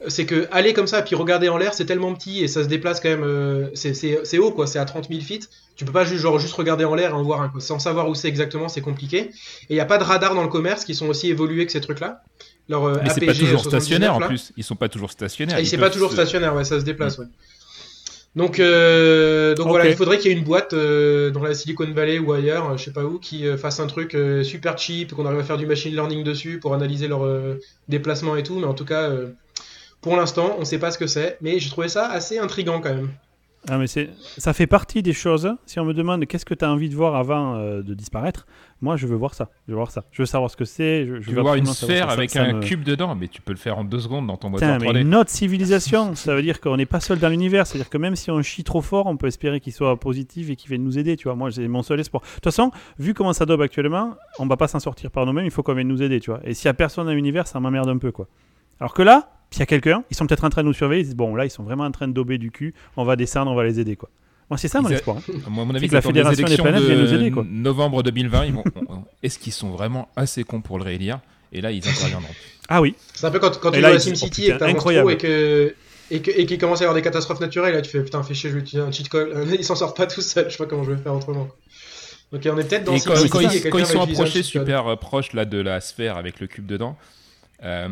c'est que aller comme ça, puis regarder en l'air, c'est tellement petit et ça se déplace quand même. euh, c'est- c'est c'est haut, quoi. C'est à 30 000 feet. Tu peux pas juste, genre, juste regarder en l'air et en voir un, quoi. Sans savoir où c'est exactement, c'est compliqué. Et il n'y a pas de radar dans le commerce qui sont aussi évolués que ces trucs-là. Leur euh, Mais c'est pas toujours 79, stationnaire en là. plus. Ils sont pas toujours stationnaires. Et Ils c'est pas toujours se- stationnaire, ouais, ça se déplace, ouais. Donc, euh, donc voilà, il faudrait qu'il y ait une boîte euh, dans la Silicon Valley ou ailleurs, euh, je sais pas où, qui euh, fasse un truc euh, super cheap, qu'on arrive à faire du machine learning dessus pour analyser leurs euh, déplacements et tout. Mais en tout cas, euh, pour l'instant, on sait pas ce que c'est. Mais j'ai trouvé ça assez intriguant quand même. Ah, mais c'est, ça fait partie des choses. Si on me demande qu'est-ce que tu as envie de voir avant euh, de disparaître, moi je veux voir ça. Je veux voir ça. Je veux savoir ce que c'est. Je, je Tu veux voir une sphère avec Ça un me- cube dedans, mais tu peux le faire en deux secondes dans ton moteur mais 3D. une autre civilisation, ça veut dire qu'on n'est pas seul dans l'univers. C'est-à-dire que même si on chie trop fort, on peut espérer qu'il soit positif et qu'il vienne nous aider. Tu vois, moi, c'est mon seul espoir. De toute façon, vu comment ça dope actuellement, on va pas s'en sortir par nous-mêmes. Il faut qu'on vienne nous aider. Tu vois. Et s'il y a personne dans l'univers, ça m'emmerde un peu, quoi. Alors que là, s'il y a quelqu'un, ils sont peut-être en train de nous surveiller. Ils disent bon, là, ils sont vraiment en train de dober du cul. On va descendre, on va les aider, quoi. Moi, c'est ça mon Ils espoir. hein. Moi, à mon C'est avis, que la Fédération des planètes de vient nous aider, quoi. novembre 2020. Ils vont... Est-ce qu'ils sont vraiment assez cons pour le réélire? Et là, ils interviendront. Ah oui. C'est un peu quand, quand tu là, joues à SimCity et que incroyable. et que. Et, que, et qu'il commence à y avoir des catastrophes naturelles, là tu fais putain, fais chier, je vais utiliser un cheat code. Ils s'en sortent pas tout seuls, je sais pas comment je vais faire autrement. quoi. Donc on est peut-être dans Et quand, quand ils, quand ils sont approchés super euh, proches là, de la sphère avec le cube dedans, euh,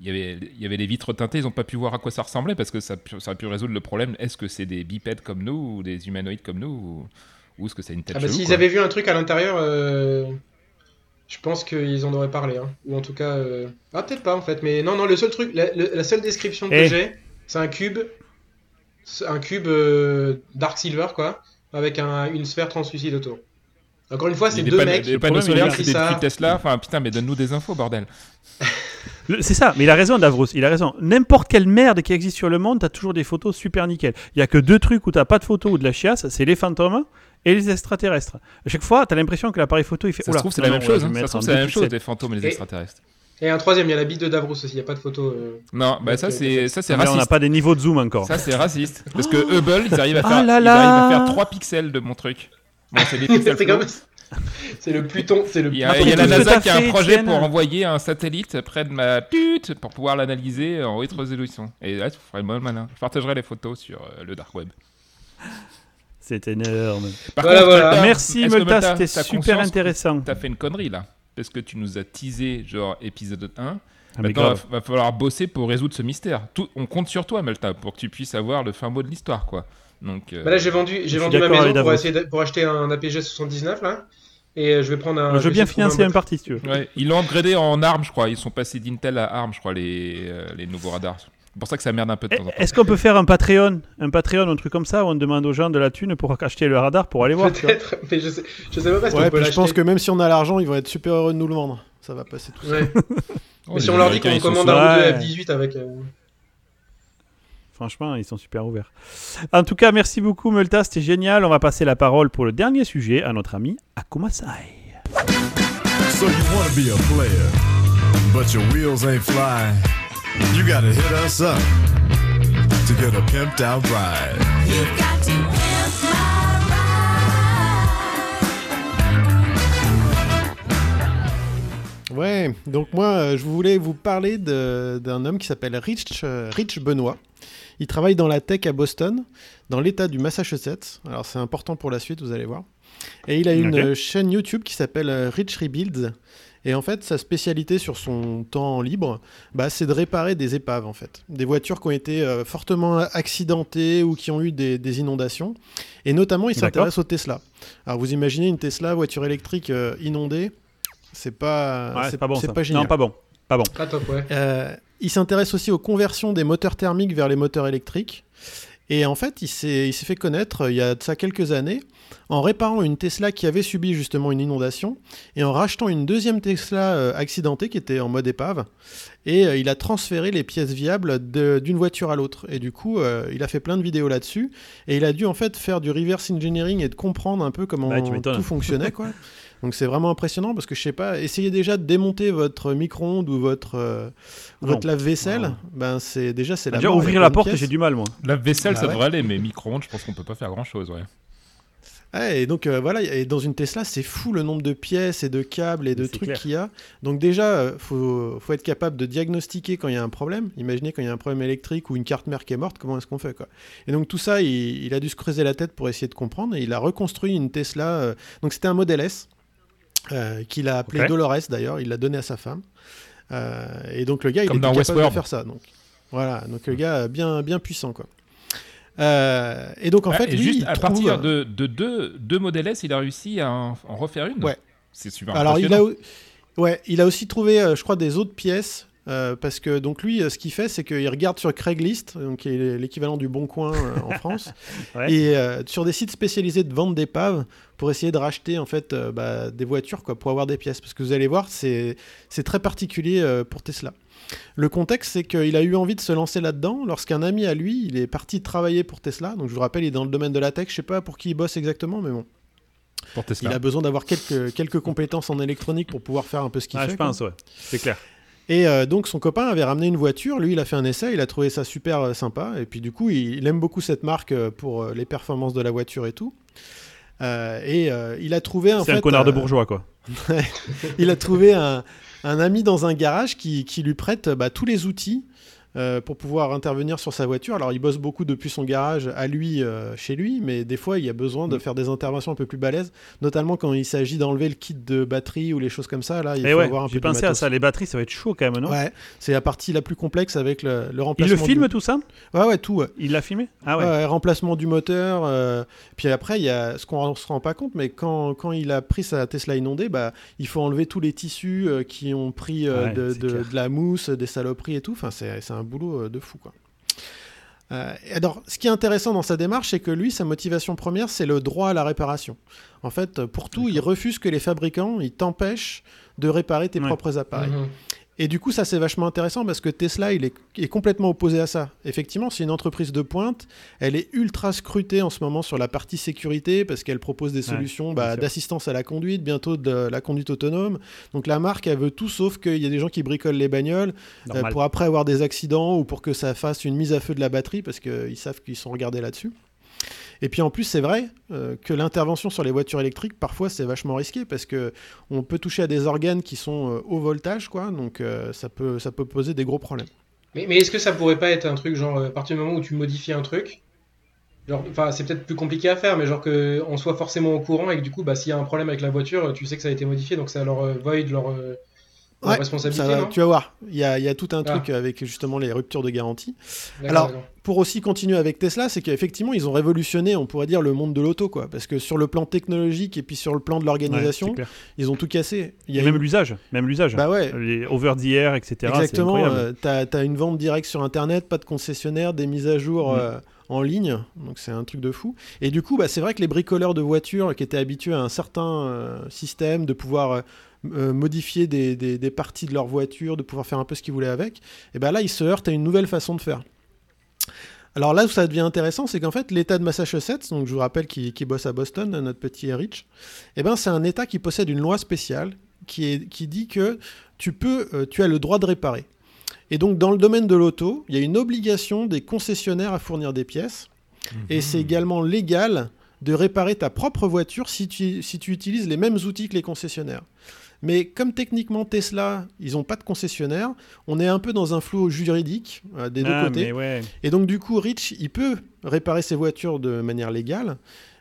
il y avait- il y avait les vitres teintées, ils n'ont pas pu voir à quoi ça ressemblait parce que ça, ça a pu résoudre le problème. Est-ce que c'est des bipèdes comme nous ou des humanoïdes comme nous ou, ou est-ce que c'est une tête Ah bah chelou, s'ils quoi avaient vu un truc à l'intérieur, euh, je pense qu'ils en auraient parlé. Hein. Ou en tout cas... euh, Ah peut-être pas en fait, mais non, non, le seul truc, la, le- la seule description que Eh. j'ai, c'est un cube, c'est un cube euh, Dark Silver quoi, avec un- une sphère translucide autour. Encore une fois, c'est deux panne- mecs. des panneaux solaires, a c'est écrit des ça. Tesla. Enfin, putain, mais donne-nous des infos, bordel. C'est ça, mais il a raison, Davros. Il a raison. N'importe quelle merde qui existe sur le monde, t'as toujours des photos super nickel. Il y a que deux trucs où t'as pas de photos ou de la chiasse, c'est les fantômes et les extraterrestres. À chaque fois, t'as l'impression que l'appareil photo il fait. Ça se trouve, c'est la même chose. hein. Ça se trouve, c'est la même chose, les fantômes et les extraterrestres. Et un troisième, il y a la bite de Davros aussi, il n'y a pas de photo. euh. Non, bah ça, c'est ça, c'est Mais on n'a pas des niveaux de zoom encore. Ça, c'est raciste. Parce que Hubble, ils arrivent à Ah faire, là ils là. arrivent à faire 3 pixels de mon truc. Bon, c'est des pixels c'est flots. comme... C'est le Pluton, c'est le Il y a, il y a la NASA qui a un fait, projet pour envoyer un satellite près de ma pute pour pouvoir l'analyser en haute résolution. Et là, tu ferais le malin. Je partagerai les photos sur euh, le dark web. C'est énorme. Par Voilà, voilà. Multa, Merci Multa, c'était super intéressant. T'as fait une connerie là. Parce que tu nous as teasé, genre épisode 1. Ah, mais Maintenant, va, grave. va falloir bosser pour résoudre ce mystère. Tout, on compte sur toi, Melta, pour que tu puisses avoir le fin mot de l'histoire, quoi. Donc, euh, Bah là, j'ai vendu, j'ai vendu ma maison pour, essayer de- pour acheter un APG 79 là. Et euh, je vais prendre un. je veux bien un financer bot. une partie si tu veux. ouais, ils l'ont upgradé en ARM, je crois. Ils sont passés d'Intel à ARM, je crois, les, euh, les nouveaux radars. C'est pour ça que ça merde un peu de Eh, temps en temps. Est-ce qu'on peut faire un Patreon Un Patreon, un truc comme ça, où on demande aux gens de la thune pour acheter le radar pour aller voir tu vois? Peut-être, mais je sais, je sais pas parce Ouais, qu'on peut je pense que même si on a l'argent, ils vont être super heureux de nous le vendre. Ça va passer tout seul. Ouais. Oh, Mais si on leur dit qu'on commande un Ouais. bout de F18 avec. euh, Franchement, ils sont super ouverts. En tout cas, merci beaucoup Multa, c'était génial. On va passer la parole pour le dernier sujet à notre ami Akumasai. So you want to be a player, but your wheels ain't flying. You gotta hit us up to get a pimped out ride. You've got to pimp my ride. Ouais, donc moi, euh, je voulais vous parler d'un homme qui s'appelle Rich, euh, Rich Benoit. Il travaille dans la tech à Boston, dans l'état du Massachusetts. Alors c'est important pour la suite, vous allez voir. Et il a une chaîne YouTube qui s'appelle euh, Rich Rebuilds. Et en fait, sa spécialité sur son temps libre, bah, c'est de réparer des épaves, en fait. Des voitures qui ont été euh, fortement accidentées ou qui ont eu des, des inondations. Et notamment, il s'intéresse aux Tesla. Alors, vous imaginez une Tesla, voiture électrique euh, inondée C'est pas, Ouais, c'est pas bon pas génial. non, pas bon. Pas bon. Pas top, ouais. Euh, il s'intéresse aussi aux conversions des moteurs thermiques vers les moteurs électriques. Et en fait, il s'est fait connaître euh, il y a de ça quelques années en réparant une Tesla qui avait subi justement une inondation et en rachetant une deuxième Tesla euh, accidentée qui était en mode épave. Et il a transféré les pièces viables d'une voiture à l'autre. Et du coup, euh, il a fait plein de vidéos là-dessus. Et il a dû en fait faire du reverse engineering et de comprendre un peu comment Bah, tout fonctionnait. quoi. Donc c'est vraiment impressionnant parce que je sais pas, essayez déjà de démonter votre micro-ondes ou votre, euh, votre lave-vaisselle. Ben c'est déjà c'est la Déjà, il ouvrir la porte, j'ai du mal, moi. La vaisselle, Bah ça ouais. devrait aller, mais micro-ondes, je pense qu'on peut pas faire grand chose, ouais. Et donc euh, voilà, et dans une Tesla, c'est fou le nombre de pièces et de câbles et de trucs qu'il y a. Donc déjà, euh, faut, faut être capable de diagnostiquer quand il y a un problème. Imaginez quand il y a un problème électrique ou une carte mère qui est morte, comment est-ce qu'on fait quoi Et donc tout ça, il, il a dû se creuser la tête pour essayer de comprendre et il a reconstruit une Tesla. euh, donc c'était un modèle S euh, qu'il a appelé. Dolores d'ailleurs, il l'a donné à sa femme. Euh, et donc le gars, Comme il dans capable de faire ça. Donc voilà, donc le gars bien bien puissant quoi. Euh, et donc en Ouais, fait, lui, juste il à trouve- partir de, de deux, deux modèles S, il a réussi à en, en refaire une. Ouais. C'est super Alors il a, ouais, il a aussi trouvé, je crois, des autres pièces. Euh, parce que donc lui, euh, ce qu'il fait, c'est qu'il regarde sur Craigslist, donc qui est l'équivalent du Bon Coin euh, en France, Ouais. et euh, sur des sites spécialisés de vente d'épaves pour essayer de racheter en fait euh, bah, des voitures quoi, pour avoir des pièces. Parce que vous allez voir, c'est c'est très particulier euh, pour Tesla. Le contexte, c'est qu'il a eu envie de se lancer là-dedans lorsqu'un ami à lui, il est parti travailler pour Tesla. Donc je vous rappelle, il est dans le domaine de la tech. Je sais pas pour qui il bosse exactement, mais bon, Pour Tesla. il a besoin d'avoir quelques quelques compétences en électronique pour pouvoir faire un peu ce qu'il Ah, fait. je quoi. pense, ouais. C'est clair. Et euh, donc son copain avait ramené une voiture, lui il a fait un essai, il a trouvé ça super euh, sympa, et puis du coup il, il aime beaucoup cette marque euh, pour les performances de la voiture et tout. Et il a trouvé en C'est un connard de bourgeois, quoi. il a trouvé un, un ami dans un garage qui, qui lui prête bah, tous les outils euh, pour pouvoir intervenir sur sa voiture. Alors il bosse beaucoup depuis son garage à lui, euh, chez lui, mais des fois il y a besoin de Mm. faire des interventions un peu plus balèzes, notamment quand il s'agit d'enlever le kit de batterie ou les choses comme ça. Là, il Et faut ouais, avoir un peu j'ai de pensé à ça. Les batteries, ça va être chaud quand même, non? Ouais, c'est la partie la plus complexe avec le, le Il remplacement. le filme du... tout ça? Ouais, ouais, tout. ouais. Il l'a filmé? Ah ouais. Remplacement du moteur. euh, Puis après, il y a ce qu'on ne se rend pas compte, mais quand, quand il a pris sa Tesla inondée, bah, il faut enlever tous les tissus qui ont pris de, de- la mousse, des saloperies et tout. Enfin, c'est c'est un boulot euh, de fou, quoi. Euh, alors, ce qui est intéressant dans sa démarche, c'est que lui, sa motivation première, c'est le droit à la réparation. En fait, pour tout, il refuse que les fabricants, ils t'empêchent de réparer tes Ouais. propres appareils. Mhm. Et du coup, ça c'est vachement intéressant parce que Tesla, il est, est complètement opposé à ça. Effectivement, c'est une entreprise de pointe. Elle est ultra scrutée en ce moment sur la partie sécurité parce qu'elle propose des solutions bah, d'assistance à la conduite, bientôt de la conduite autonome. Donc la marque, elle veut tout sauf qu'il y a des gens qui bricolent les bagnoles euh, pour après avoir des accidents ou pour que ça fasse une mise à feu de la batterie parce qu'ils savent qu'ils sont regardés là-dessus. Et puis en plus, c'est vrai euh, que l'intervention sur les voitures électriques, parfois, c'est vachement risqué parce que on peut toucher à des organes qui sont euh, haut voltage, quoi. Donc euh, ça peut ça peut poser des gros problèmes. Mais, mais est-ce que ça pourrait pas être un truc genre euh, à partir du moment où tu modifies un truc, genre, enfin c'est peut-être plus compliqué à faire, mais genre que on soit forcément au courant et que du coup bah s'il y a un problème avec la voiture, tu sais que ça a été modifié, donc ça leur void leur Ouais, responsabilité. Ça tu vas voir, il y a, il y a tout un Ah. truc avec justement les ruptures de garantie. Alors. Pour aussi continuer avec Tesla, c'est qu'effectivement, ils ont révolutionné, on pourrait dire, le monde de l'auto, quoi. Parce que sur le plan technologique et puis sur le plan de l'organisation, ils ont tout cassé. Il y Et a même l'usage. Même l'usage. Bah ouais, Les over the air, etc. Exactement, incroyable. euh, t'as as une vente directe sur internet, pas de concessionnaire, des mises à jour Mm. euh, en ligne, donc c'est un truc de fou. Et du coup, bah, c'est vrai que les bricoleurs de voitures qui étaient habitués à un certain euh, système, de pouvoir euh, euh, modifier des, des- des parties de leur voiture, de pouvoir faire un peu ce qu'ils voulaient avec, et ben là, ils se heurtent à une nouvelle façon de faire. Alors là où ça devient intéressant, c'est qu'en fait, l'État de Massachusetts, donc je vous rappelle qui, bosse à Boston, notre petit Rich, eh ben c'est un État qui possède une loi spéciale qui, est, qui dit que tu peux, euh, tu as le droit de réparer. Et donc dans le domaine de l'auto, il y a une obligation des concessionnaires à fournir des pièces, et c'est également légal de réparer ta propre voiture si tu, si tu utilises les mêmes outils que les concessionnaires. Mais comme techniquement Tesla, ils n'ont pas de concessionnaire, on est un peu dans un flou juridique euh, des deux Ah, côtés. mais ouais. Et donc du coup, Rich, il peut réparer ses voitures de manière légale,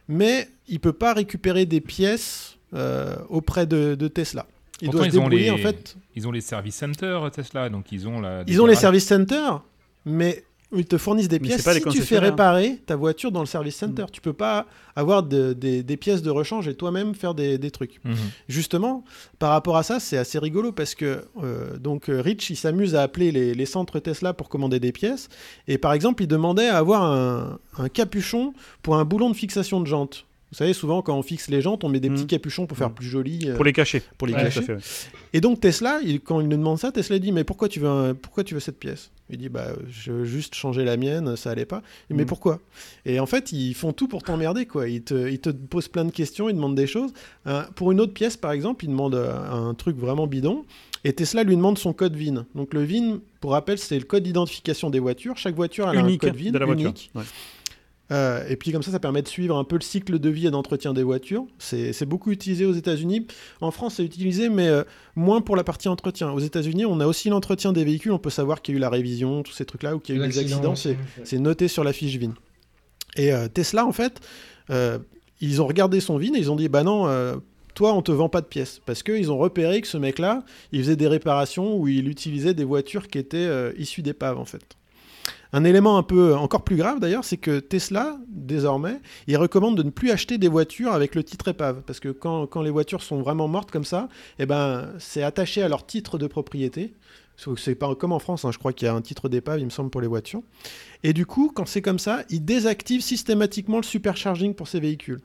mais il peut pas récupérer des pièces euh, auprès de, de Tesla. Il Pourtant, doit se ils ont débrouiller les- en fait. Ils ont les service centers Tesla, donc ils ont la. Ils ont les service centers, mais ils te fournissent des Mais pièces pas si tu fais. Mm. réparer ta voiture dans le service center. Tu peux pas avoir de- des, des pièces de rechange et toi-même faire des, des trucs. Mhm. Justement, par rapport à ça, c'est assez rigolo parce que euh, donc euh, Rich, il s'amuse à appeler les, les centres Tesla pour commander des pièces. Et par exemple, il demandait à avoir un, un capuchon pour un boulon de fixation de jantes. Vous savez, souvent, quand on fixe les jantes, on met des Mhm. petits capuchons pour faire Mhm. plus joli. euh, Pour les cacher. pour les Ouais, cacher. à fait, ouais. Et donc Tesla, il- quand il nous demande ça, Tesla dit mais pourquoi tu veux un- pourquoi tu veux cette pièce? Il dit bah je veux juste changer la mienne, ça allait pas. Mais Mm. pourquoi? Et en fait ils font tout pour t'emmerder quoi. Ils te, ils te posent plein de questions, ils demandent des choses. Euh, pour une autre pièce par exemple, ils demandent euh, un truc vraiment bidon. Et Tesla lui demande son code VIN. Donc le VIN, pour rappel, c'est le code d'identification des voitures. Chaque voiture Unique a un code VIN de la voiture. unique. Ouais. Euh, et puis comme ça, ça permet de suivre un peu le cycle de vie et d'entretien des voitures. C'est beaucoup utilisé aux États-Unis. En France, c'est utilisé, mais euh, moins pour la partie entretien. Aux États-Unis, on a aussi l'entretien des véhicules. On peut savoir qu'il y a eu la révision, tous ces trucs-là, ou qu'il y a eu des accidents. C'est noté sur la fiche VIN. Et euh, Tesla, en fait, ils ont regardé son VIN et ils ont dit bah non, toi, on te vend pas de pièces. Parce qu'ils ont repéré que ce mec-là, il faisait des réparations où il utilisait des voitures qui étaient euh, issues d'épaves, en fait. Un élément un peu encore plus grave d'ailleurs, c'est que Tesla, désormais, il recommande de ne plus acheter des voitures avec le titre épave. Parce que quand, les voitures sont vraiment mortes comme ça, eh ben, c'est attaché à leur titre de propriété. C'est pas comme en France, hein, je crois qu'il y a un titre d'épave, il me semble, pour les voitures. Et du coup, quand c'est comme ça, il désactive systématiquement le supercharging pour ces véhicules.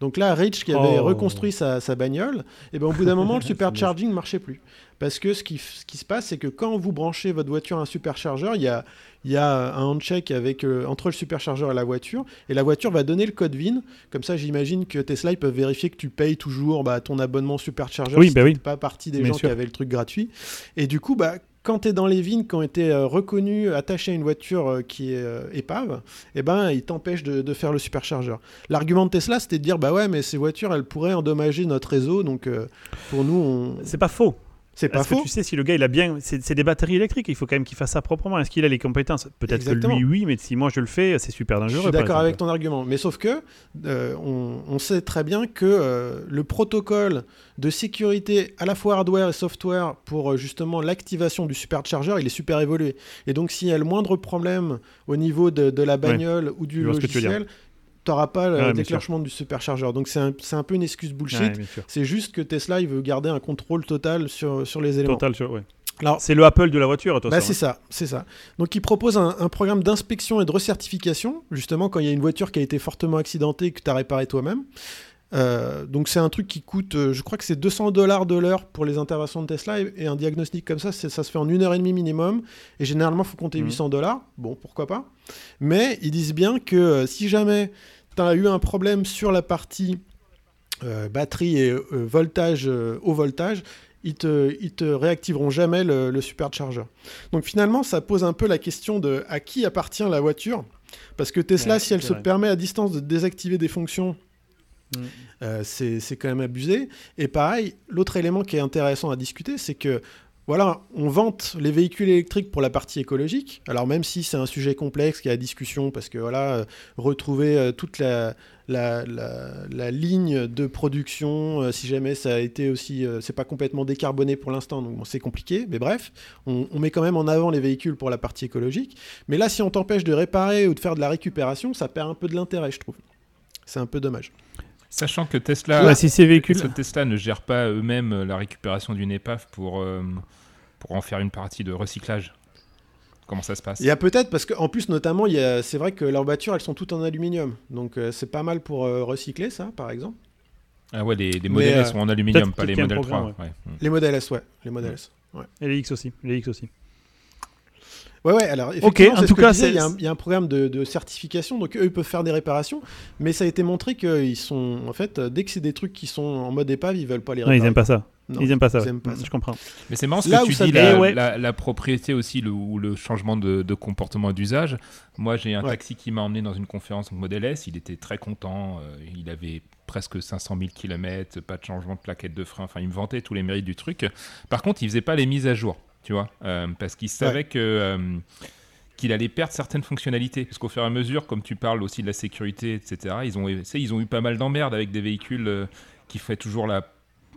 Donc là, Rich, qui avait Oh. reconstruit sa, sa bagnole, et ben, au bout d'un moment, le supercharging ne marchait plus. Parce que ce qui, ce qui se passe, c'est que quand vous branchez votre voiture à un superchargeur, il y a, il y a un handshake avec, euh, entre le superchargeur et la voiture, et la voiture va donner le code VIN. Comme ça, j'imagine que Tesla, ils peuvent vérifier que tu payes toujours bah, ton abonnement superchargeur Oui, si bah oui. pas partie des Bien gens sûr. qui avaient le truc gratuit. Et du coup, bah, quand tu es dans les vignes, quand tu es reconnu, attaché à une voiture euh, qui est euh, épave, eh ben, il t'empêche de, faire le superchargeur. L'argument de Tesla, c'était de dire, bah ouais, mais ces voitures, elles pourraient endommager notre réseau, donc euh, pour nous, on... C'est pas faux. C'est pas faux. que tu sais si le gars il a bien. C'est des batteries électriques, il faut quand même qu'il fasse ça proprement. Est-ce qu'il a les compétences? Peut-être que lui, oui, mais si moi je le fais, c'est super Je dangereux. suis par d'accord avec ton argument, mais sauf que euh, on, on sait très bien que euh, le protocole de sécurité à la fois hardware et software pour euh, justement l'activation du supercharger, il est super évolué. Et donc s'il y a le moindre problème au niveau de, de la bagnole ou du Je logiciel, tu n'auras pas le Ouais, déclenchement du supercharger. Donc c'est un, un peu une excuse bullshit. Ouais. C'est juste que Tesla, il veut garder un contrôle total sur, sur les éléments. Total, sur- ouais. C'est le Apple de la voiture, toi. bah, c'est ça, c'est ça. Donc il propose un, un programme d'inspection et de recertification, justement quand il y a une voiture qui a été fortement accidentée et que tu as réparé toi-même. Euh, donc c'est un truc qui coûte, euh, je crois que c'est 200 dollars de l'heure pour les interventions de Tesla et, et un diagnostic comme ça, ça se fait en une heure et demie minimum et généralement il faut compter Mhm. 800 dollars. Bon, pourquoi pas. Mais ils disent bien que euh, si jamais tu as eu un problème sur la partie euh, batterie et euh, voltage, haut voltage, ils te, ils te réactiveront jamais le, le supercharger. Donc finalement, ça pose un peu la question de à qui appartient la voiture? Parce que Tesla, Ouais, si elle se vrai. permet à distance de désactiver des fonctions, Euh, c'est quand même abusé. Et pareil, l'autre élément qui est intéressant à discuter, c'est que voilà, on vante les véhicules électriques pour la partie écologique. Alors même si c'est un sujet complexe qui à discussion, parce que voilà, euh, retrouver euh, toute la, ligne de production, si jamais ça a été aussi, c'est pas complètement décarboné pour l'instant, donc c'est compliqué. Mais bref, on met quand même en avant les véhicules pour la partie écologique. Mais là, si on t'empêche de réparer ou de faire de la récupération, ça perd un peu de l'intérêt, je trouve. C'est un peu dommage. Sachant que Tesla, Ouais, si ces véhicules. Tesla ne gère pas eux-mêmes euh, la récupération d'une épave pour, euh, pour en faire une partie de recyclage. Comment ça se passe? Il y a peut-être, parce qu'en plus, notamment, il y a- c'est vrai que leurs voitures, elles sont toutes en aluminium. Donc euh, c'est pas mal pour euh, recycler ça, par exemple. Ah ouais, les, les modèles euh, sont en aluminium, pas les modèles 3. programme, ouais. Mm. Les modèles S, ouais. Les modèles S. Ouais. Et les X aussi. Les X aussi. Ouais, ouais, alors effectivement, en c'est tout ce que cas, il y, a un- il y a un programme de, de certification, donc eux, ils peuvent faire des réparations, mais ça a été montré qu'ils sont, en fait, dès que c'est des trucs qui sont en mode épave, ils veulent pas les Non, réparer. ils aiment pas ça. Non, ils aiment pas ça. ils aiment pas ça. Je comprends. Mais c'est marrant ce Là que où tu dis, devient- la, ouais. la- la propriété aussi, le, ou le changement de, de comportement et d'usage. Moi, j'ai un Ouais. taxi qui m'a emmené dans une conférence en Model S. Il était très content. euh, il avait presque 500 000 km, pas de changement de plaquette de frein. Enfin, il me vantait tous les mérites du truc. Par contre, il faisait pas les mises à jour, tu vois, euh, parce qu'il savait que euh, qu'il allait perdre certaines fonctionnalités. Parce qu'au fur et à mesure, comme tu parles aussi de la sécurité, etc., ils ont, ils ont eu pas mal d'emmerdes avec des véhicules euh, qui feraient toujours la,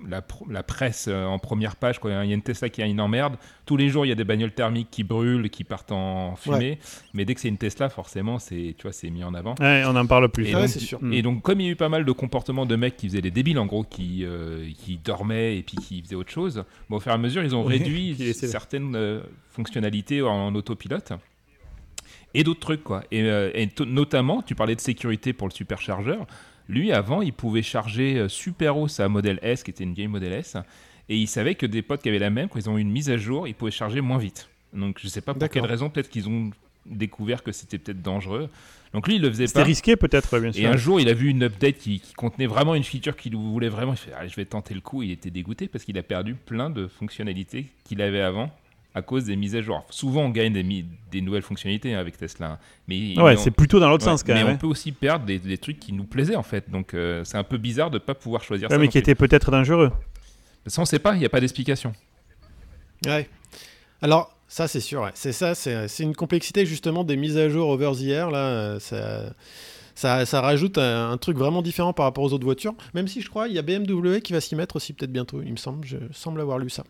la, pr- la presse euh, en première page. Quand il y a une Tesla qui a une emmerde, tous les jours, il y a des bagnoles thermiques qui brûlent, qui partent en fumée. Mais dès que c'est une Tesla, forcément, c'est, tu vois, c'est mis en avant. Ouais, on en parle plus. Et Ouais, donc, sûr. Mm. Et donc, comme il y a eu pas mal de comportements de mecs qui faisaient des débiles, en gros, qui, euh, qui dormaient et puis qui faisaient autre chose, bon, au fur et à mesure, ils ont réduit certaines euh, fonctionnalités en, autopilote et d'autres trucs, quoi. Et, euh, et notamment, tu parlais de sécurité pour le superchargeur. Lui, avant, il pouvait charger euh, super haut sa modèle S, qui était une vieille modèle S, et il savait que des potes qui avaient la même, quand ils ont eu une mise à jour, ils pouvaient charger moins vite. Donc, je sais pas pour quelle raison, peut-être qu'ils ont découvert que c'était peut-être dangereux. Donc, lui, il le faisait C'était pas. risqué peut-être, bien Et sûr. un jour, il a vu une update qui, qui contenait vraiment une feature qu'il voulait vraiment. Il fait, Allez, je vais tenter le coup. Il était dégoûté parce qu'il a perdu plein de fonctionnalités qu'il avait avant à cause des mises à jour. Souvent, on gagne des, nouvelles fonctionnalités hein, avec Tesla, hein. mais Ouais, mais c'est plutôt dans l'autre ouais, sens quand mais même. on hein. peut aussi perdre des, des trucs qui nous plaisaient en fait. Donc euh, c'est un peu bizarre de pas pouvoir choisir Ouais, ça. mais qui plus. était peut-être dangereux. Ça, on sait pas, il n'y a pas d'explication. Ouais. Alors, ça, c'est sûr. ouais. C'est ça, c'est une complexité justement des mises à jour over the air. Là, euh, ça, ça, ça rajoute un, un truc vraiment différent par rapport aux autres voitures. Même si je crois, il y a BMW qui va s'y mettre aussi peut-être bientôt. Il me semble, je semble avoir lu ça.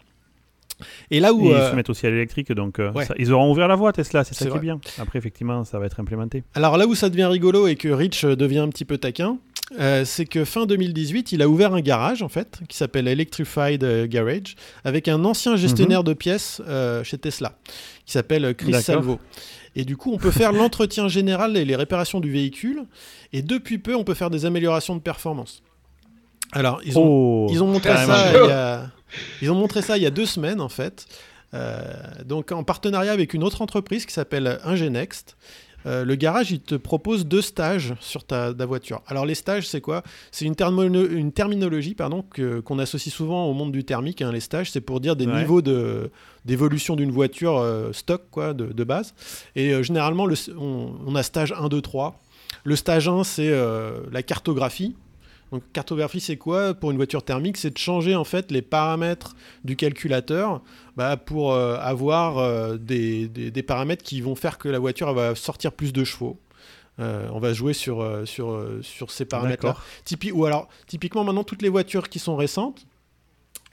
Et là où, Et ils euh, se mettent aussi à l'électrique, donc euh, ouais. ça- ils auront ouvert la voie Tesla, c'est ça qui est vrai. bien. Après, effectivement, ça va être implémenté. alors là où ça devient rigolo et que Rich euh, devient un petit peu taquin, euh, c'est que fin 2018, il a ouvert un garage en fait qui s'appelle Electrified Garage avec un ancien gestionnaire de pièces chez Tesla qui s'appelle Chris. Salvo. Et du coup, on peut faire l'entretien général et les réparations du véhicule. Et depuis peu, on peut faire des améliorations de performance. Alors, ils ont, oh, ils ont montré ça il y a, ils ont montré ça il y a deux semaines en fait. Euh, donc en partenariat avec une autre entreprise qui s'appelle Ingenext. Euh, le garage, il te propose deux stages sur ta, ta voiture. Alors les stages, c'est quoi? C'est une, termino- une terminologie pardon, qu'on associe souvent au monde du thermique. hein. Les stages, c'est pour dire des Ouais. niveaux de- d'évolution d'une voiture euh, stock quoi, de, de base. Et euh, généralement, le- on, on a stage 1, 2, 3. Le stage 1, c'est la cartographie. Donc cartographie, c'est quoi pour une voiture thermique? C'est de changer en fait les paramètres du calculateur bah, pour euh, avoir euh, des, des- des paramètres qui vont faire que la voiture elle va sortir plus de chevaux. Euh, on va jouer sur, sur, sur ces paramètres-là. Typi- ou alors, typiquement, maintenant, toutes les voitures qui sont récentes,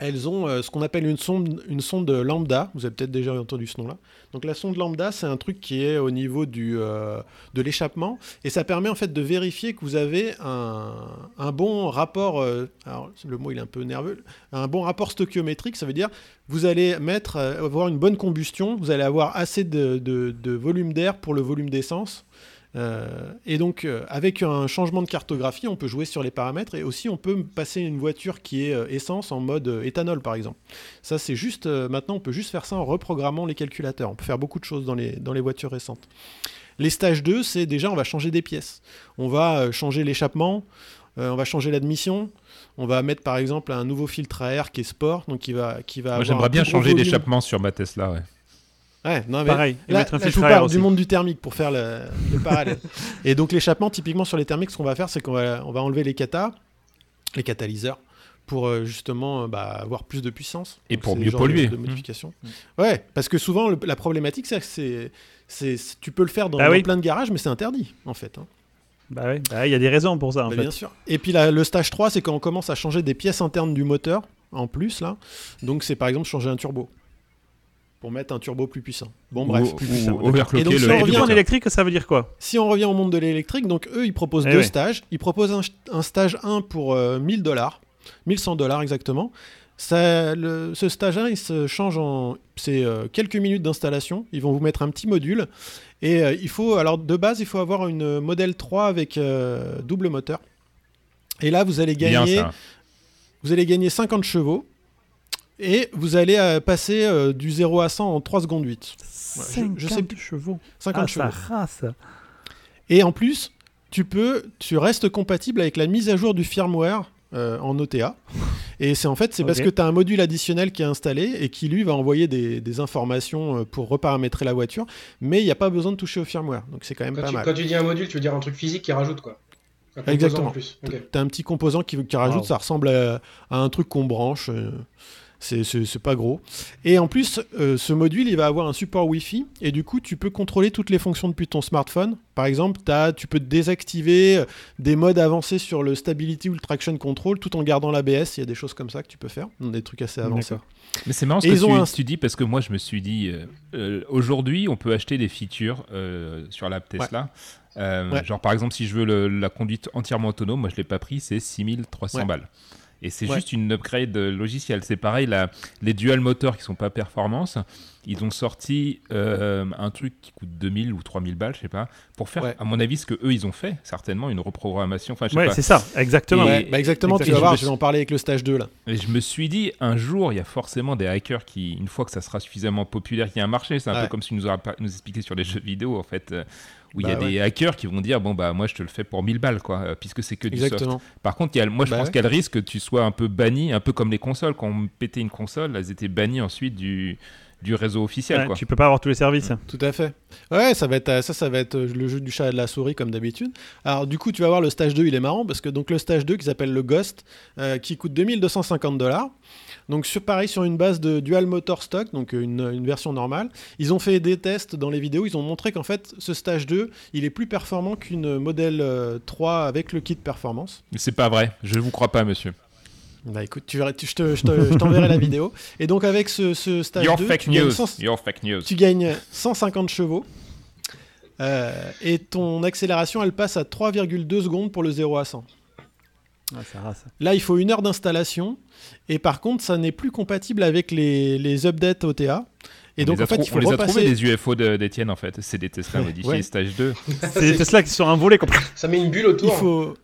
elles ont euh, ce qu'on appelle une sonde, lambda. Vous avez peut-être déjà entendu ce nom-là. Donc la sonde lambda, c'est un truc qui est au niveau euh, de l'échappement et ça permet en fait de vérifier que vous avez un, bon rapport. euh, alors le mot il est un peu nerveux. Un bon rapport stoichiométrique, ça veut dire vous allez mettre avoir une bonne combustion, vous allez avoir assez de volume d'air pour le volume d'essence. Euh, et donc, euh, avec un changement de cartographie, on peut jouer sur les paramètres et aussi on peut passer une voiture qui est euh, essence en mode éthanol, par exemple. Ça, c'est juste. maintenant, on peut juste faire ça en reprogrammant les calculateurs. On peut faire beaucoup de choses dans les, dans les voitures récentes. Les stages 2, c'est déjà, on va changer des pièces. On va changer l'échappement, euh, on va changer l'admission. On va mettre par exemple un nouveau filtre à air qui est sport, donc qui va, qui va Moi, j'aimerais bien changer d'échappement sur ma Tesla. Ouais. Ouais, non, mais Pareil, et là, mettre un là, je filtre vous parle du monde du thermique pour faire le, le parallèle. et donc l'échappement, typiquement sur les thermiques, ce qu'on va faire, c'est qu'on va, on va enlever les katas, les catalyseurs, pour euh, justement euh, bah, avoir plus de puissance. Et Donc, pour mieux genre de- polluer. De, modification. Ouais, parce que souvent le- la problématique, c'est que c'est, c'est, c'est- tu peux le faire dans, Ah dans oui. plein de garages, mais c'est interdit en fait. hein. Bah ouais, bah, il y a des raisons pour ça en Bah, fait. Bien sûr. Et puis là, le stage 3, c'est quand on commence à changer des pièces internes du moteur en plus là. Donc c'est par exemple changer un turbo pour mettre un turbo plus puissant. Bon bref, Ou- plus ou puissant. Et donc, le si on revient en électrique, ça veut dire quoi? Si on revient au monde de l'électrique, donc eux, ils proposent Eh deux ouais. stages. Ils proposent un, un stage 1 pour euh, 1000 dollars, 1100 dollars exactement. Ça, le- ce stage 1, il se change en. C'est euh, quelques minutes d'installation. Ils vont vous mettre un petit module. Et euh, il faut. Alors, de base, il faut avoir une modèle 3 avec euh, double moteur. Et là, vous allez gagner, vous allez gagner 50 chevaux. Et vous allez euh, passer euh, du 0 à 100 en 3 secondes 8. Ouais, je- je sais 50 plus. chevaux. 50 Ah, chevaux. ça race. Et en plus, tu peux, tu restes compatible avec la mise à jour du firmware euh, en OTA. Et c'est en fait, c'est parce que tu as un module additionnel qui est installé et qui lui va envoyer des, des informations pour reparamétrer la voiture, mais il n'y a pas besoin de toucher au firmware. Donc c'est quand même Quand pas tu, mal. quand tu dis un module, tu veux dire un truc physique qui rajoute quoi. Un Exactement. en plus. Ok. T'as un petit composant qui, qui rajoute, Wow. ça ressemble à, à un truc qu'on branche. euh, c'est- pas gros. Et en plus, euh, ce module, il va avoir un support Wi-Fi. Et du coup, tu peux contrôler toutes les fonctions depuis ton smartphone. Par exemple, as, tu peux désactiver euh, des modes avancés sur le Stability ou le Traction Control tout en gardant l'ABS. Il y a des choses comme ça que tu peux faire. Des trucs assez avancés. Mais c'est marrant ce Et que tu, un- tu dis parce que moi je me suis dit euh, euh, aujourd'hui on peut acheter des features sur l'app Tesla. Euh, Ouais. Genre par exemple si je veux le- la conduite entièrement autonome, moi je l'ai pas pris, c'est 6300 Ouais. balles. Et c'est Ouais. juste une upgrade logicielle. C'est pareil, la- les dual moteurs qui sont pas performance, ils ont sorti euh, un truc qui coûte 2000 ou 3000 balles, je sais pas, pour faire, Ouais. à mon avis, ce que eux ils ont fait, certainement une reprogrammation. Enfin, je sais Ouais, pas. c'est ça, exactement. Et- Ouais, bah exactement, tu vas voir, je vais en parler avec le stage 2 là. Et je me suis dit, un jour, il y a forcément des hackers qui, une fois que ça sera suffisamment populaire, qu'il y a un marché, c'est un Ouais. peu comme si nous, nous expliquait sur les jeux vidéo, en fait, euh, où il y a Bah des hackers qui vont dire, bon, bah, moi, je te le fais pour 1000 balles, quoi, euh, puisque c'est que du soft. Par contre, il y a, moi, je Bah pense ouais. qu'il y a le risque que tu sois un peu banni, un peu comme les consoles. Quand on pétait une console, elles étaient bannies ensuite du, du réseau officiel. Ouais, quoi. tu peux pas avoir tous les services. Tout à fait. Ouais, ça va être euh, ça, ça va être euh, le jeu du chat et de la souris comme d'habitude. Alors du coup, tu vas voir le stage 2, il est marrant parce que donc le stage 2 qui s'appelle le Ghost, euh, qui coûte 2250 dollars. Donc sur, pareil sur une base de dual motor stock, donc euh, une, une version normale. Ils ont fait des tests dans les vidéos, ils ont montré qu'en fait ce stage 2, il est plus performant qu'une modèle euh, 3 avec le kit performance. C'est pas vrai, je ne vous crois pas, monsieur. Bah écoute, tu verras, tu- je te- je te- je t'enverrai la vidéo. Et donc avec ce, ce stage Your 2, fake tu gagnes news. 100 Your fake news. tu gagnes 150 chevaux. Euh, et ton accélération, elle passe à 3,2 secondes pour le 0 à 100. Ah, ça. Là, il faut une heure d'installation. Et par contre, ça n'est plus compatible avec les, les updates OTA. Et on donc, les a en fait, il faut on les a trouvés des UFO de- d'Étienne en fait. C'est des Tesla modifiés Ouais. stage 2. C'est des Tesla qui sont envolés. comme- Ça met une bulle Il autour. faut,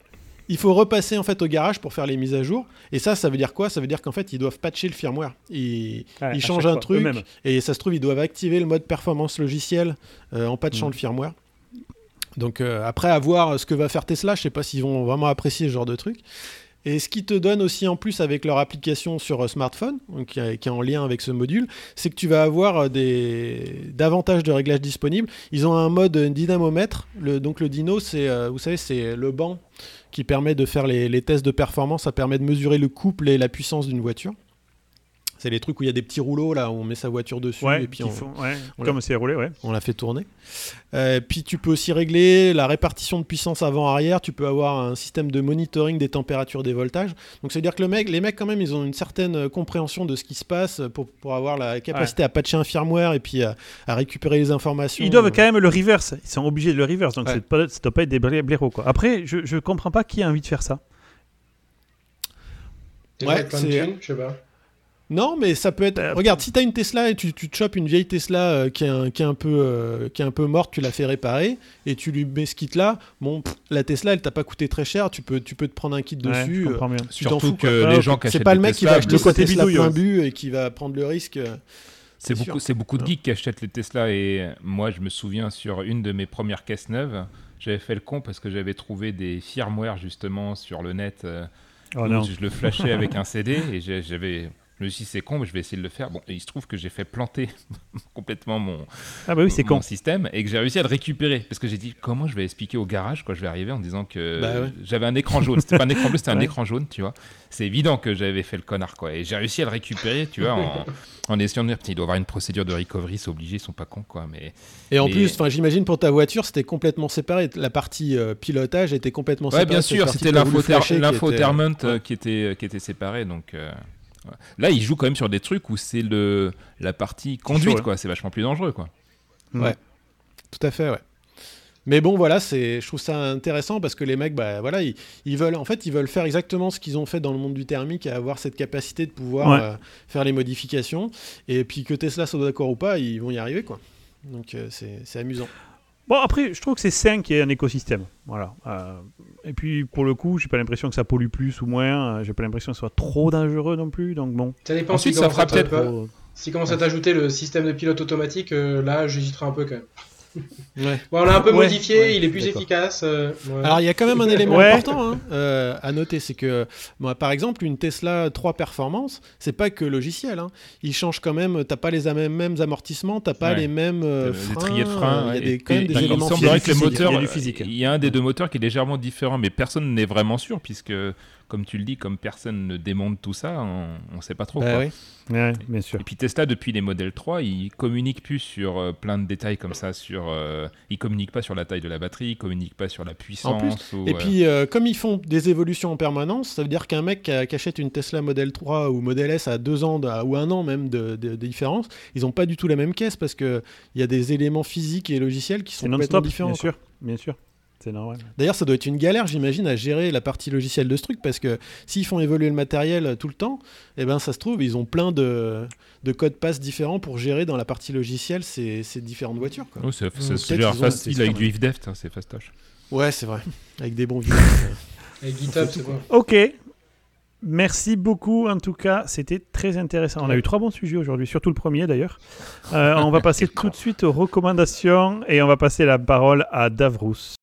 il faut repasser en fait au garage pour faire les mises à jour. Et ça, ça veut dire quoi? Ça veut dire qu'en fait, ils doivent patcher le firmware. Ils, Ouais, ils à changent un fois, truc. Et ça se trouve, ils doivent activer le mode performance logiciel euh, en patchant Mm. le firmware. Donc euh, après, à voir ce que va faire Tesla, je sais pas s'ils vont vraiment apprécier ce genre de truc. Et ce qui te donne aussi en plus avec leur application sur euh, smartphone, qui, est- en lien avec ce module, c'est que tu vas avoir euh, des davantage de réglages disponibles. Ils ont un mode dynamomètre. Donc le dyno, c'est, euh, vous savez, c'est le banc qui permet de faire les tests de performance. Ça permet de mesurer le couple et la puissance d'une voiture. C'est les trucs où il y a des petits rouleaux là où on met sa voiture dessus Ouais, et puis on, font- ouais, on comme c'est roulé, ouais. on la fait tourner. Euh, puis tu peux aussi régler la répartition de puissance avant-arrière. Tu peux avoir un système de monitoring des températures, des voltages. Donc c'est à dire que le mec, les mecs quand même, ils ont une certaine euh, compréhension de ce qui se passe pour, pour avoir la capacité à patcher un firmware et puis à, à récupérer les informations. Ils doivent quand même le reverse. Ils sont obligés de le reverse. Donc Ouais. c'est pas, ça doit pas être des blé- blaireaux. Quoi. Après, je, je comprends pas qui a envie de faire ça. Ouais, c'est- je sais pas. Non, mais ça peut être. Euh, Regarde, si t'as une Tesla et tu, tu te chopes une vieille Tesla euh, qui, est un- qui est un peu, euh, qui est un peu morte, tu la fais réparer et tu lui mets ce kit-là. Bon, pff, la Tesla, elle t'a pas coûté très cher. Tu peux, tu peux te prendre un kit Ouais, dessus. je euh, tu Surtout fous, que quoi. les Ah, gens qui achètent C'est pas le mec qui Tesla, va acheter le sa côté Tesla bidouille, plein ouais. but et qui va prendre le risque. C'est beaucoup, c'est beaucoup de Ouais. geeks qui achètent les Tesla et moi je me souviens sur une de mes premières caisses neuves, j'avais fait le con parce que j'avais trouvé des firmware justement sur le net euh, Oh je le flashais avec un CD et j'avais je me suis dit c'est con mais je vais essayer de le faire. Bon, et il se trouve que j'ai fait planter complètement mon, Ah bah oui, c'est mon con. système et que j'ai réussi à le récupérer parce que j'ai dit comment je vais expliquer au garage quand je vais arriver en disant que Bah ouais. j'avais un écran jaune. C'était pas un écran bleu, c'était un Ouais. écran jaune, tu vois. C'est évident que j'avais fait le connard quoi et j'ai réussi à le récupérer, tu vois, en, en essayant de dire il doit y avoir une procédure de recovery, c'est obligé, ils sont pas cons quoi, mais Et en Mais- plus, enfin, j'imagine pour ta voiture, c'était complètement séparé. La partie euh, pilotage était complètement Ouais, séparée. bien sûr, c'était l'infoter- flasher qui était- l'infotainment euh, qui était qui était séparé. Donc euh. Là, il joue quand même sur des trucs où c'est le la partie conduite, ouais. quoi. C'est vachement plus dangereux, quoi. Ouais. Tout à fait, ouais. Mais bon, voilà, c'est, je trouve ça intéressant parce que les mecs, bah voilà, ils, ils veulent, en fait, ils veulent faire exactement ce qu'ils ont fait dans le monde du thermique, et avoir cette capacité de pouvoir Ouais. euh, faire les modifications. Et puis que Tesla soit d'accord ou pas, ils vont y arriver, quoi. Donc euh, c'est, c'est amusant. Bon, après, je trouve que c'est sain qu'il y ait un écosystème. Voilà. Euh, et puis, pour le coup, j'ai pas l'impression que ça pollue plus ou moins. Euh, J'ai pas l'impression que ce soit trop dangereux non plus. Donc bon. Ça dépend Ensuite, si ça fera peut-être- Trop- Si commence à t'ajouter le système de pilote automatique, euh, là j'hésiterai un peu quand même. Ouais. Bon, on l'a un peu Ouais, modifié, ouais, il est plus efficace. euh, ouais. Alors il y a quand même un élément Ouais. important hein, euh, à noter, c'est que par exemple une Tesla 3 Performance, c'est pas que logiciel. Hein. Il change quand même. T'as pas les mêmes amortissements, t'as pas Ouais. les mêmes euh, freins. des triers de freins. Il y a ouais. des, Et- quand même et des il éléments semblerait que les physiques. moteurs, il y a du physique. il y a un des deux moteurs qui est légèrement différent, mais personne n'est vraiment sûr puisque, comme tu le dis, comme personne ne démonte tout ça, on, ne sait pas trop. Bah quoi. oui. Ouais, bien sûr. Et puis Tesla, depuis les modèles 3, ils communiquent plus sur euh, plein de détails comme ça. Sur, euh, ils communiquent pas sur la taille de la batterie, ils communiquent pas sur la puissance. ou, Et euh, puis, euh, comme ils font des évolutions en permanence, ça veut dire qu'un mec qui, a- qui achète une Tesla Model 3 ou Model S à deux ans de- ou un an même de, de- de différence, ils n'ont pas du tout la même caisse parce qu'il y a des éléments physiques et logiciels qui sont complètement non-stop, différents. bien quoi. sûr. Bien sûr. C'est normal. D'ailleurs, ça doit être une galère, j'imagine, à gérer la partie logicielle de ce truc parce que s'ils font évoluer le matériel euh, tout le temps, eh ben, ça se trouve, ils ont plein de, de codes passes différents pour gérer dans la partie logicielle ces, ces différentes voitures. Quoi. oh, c'est facile testé, avec ouais. du ifdeft, hein, c'est fastoche. Ouais, c'est vrai. Avec des bons vieux. Avec GitHub, c'est bon. Ok. Merci beaucoup, en tout cas, c'était très intéressant. On a eu trois bons sujets aujourd'hui, surtout le premier d'ailleurs. Euh, on va passer tout de suite aux recommandations et on va passer la parole à Davrous.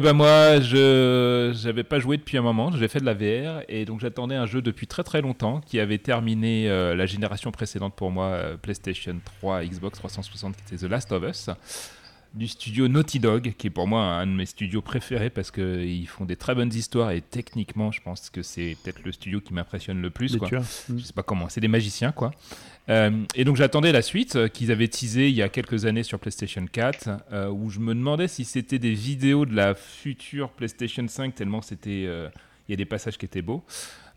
Et ben moi, je j'avais pas joué depuis un moment, j'ai fait de la VR et donc j'attendais un jeu depuis très très longtemps qui avait terminé euh, la génération précédente pour moi, euh, PlayStation 3, Xbox 360, qui était The Last of Us, du studio Naughty Dog, qui est pour moi un de mes studios préférés parce qu'ils font des très bonnes histoires et techniquement, je pense que c'est peut-être le studio qui m'impressionne le plus. Quoi. Je sais pas comment, c'est des magiciens quoi. Euh, et donc j'attendais la suite euh, qu'ils avaient teasé il y a quelques années sur PlayStation 4, euh, où je me demandais si c'était des vidéos de la future PlayStation 5, tellement c'était, il y a des passages qui étaient beaux.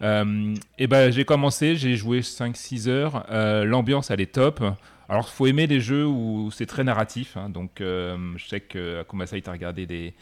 Et ben j'ai commencé, j'ai joué 5-6 heures, l'ambiance elle est top. Alors faut aimer les jeux où c'est très narratif, hein, donc je sais que Akumasai t'a regardé des,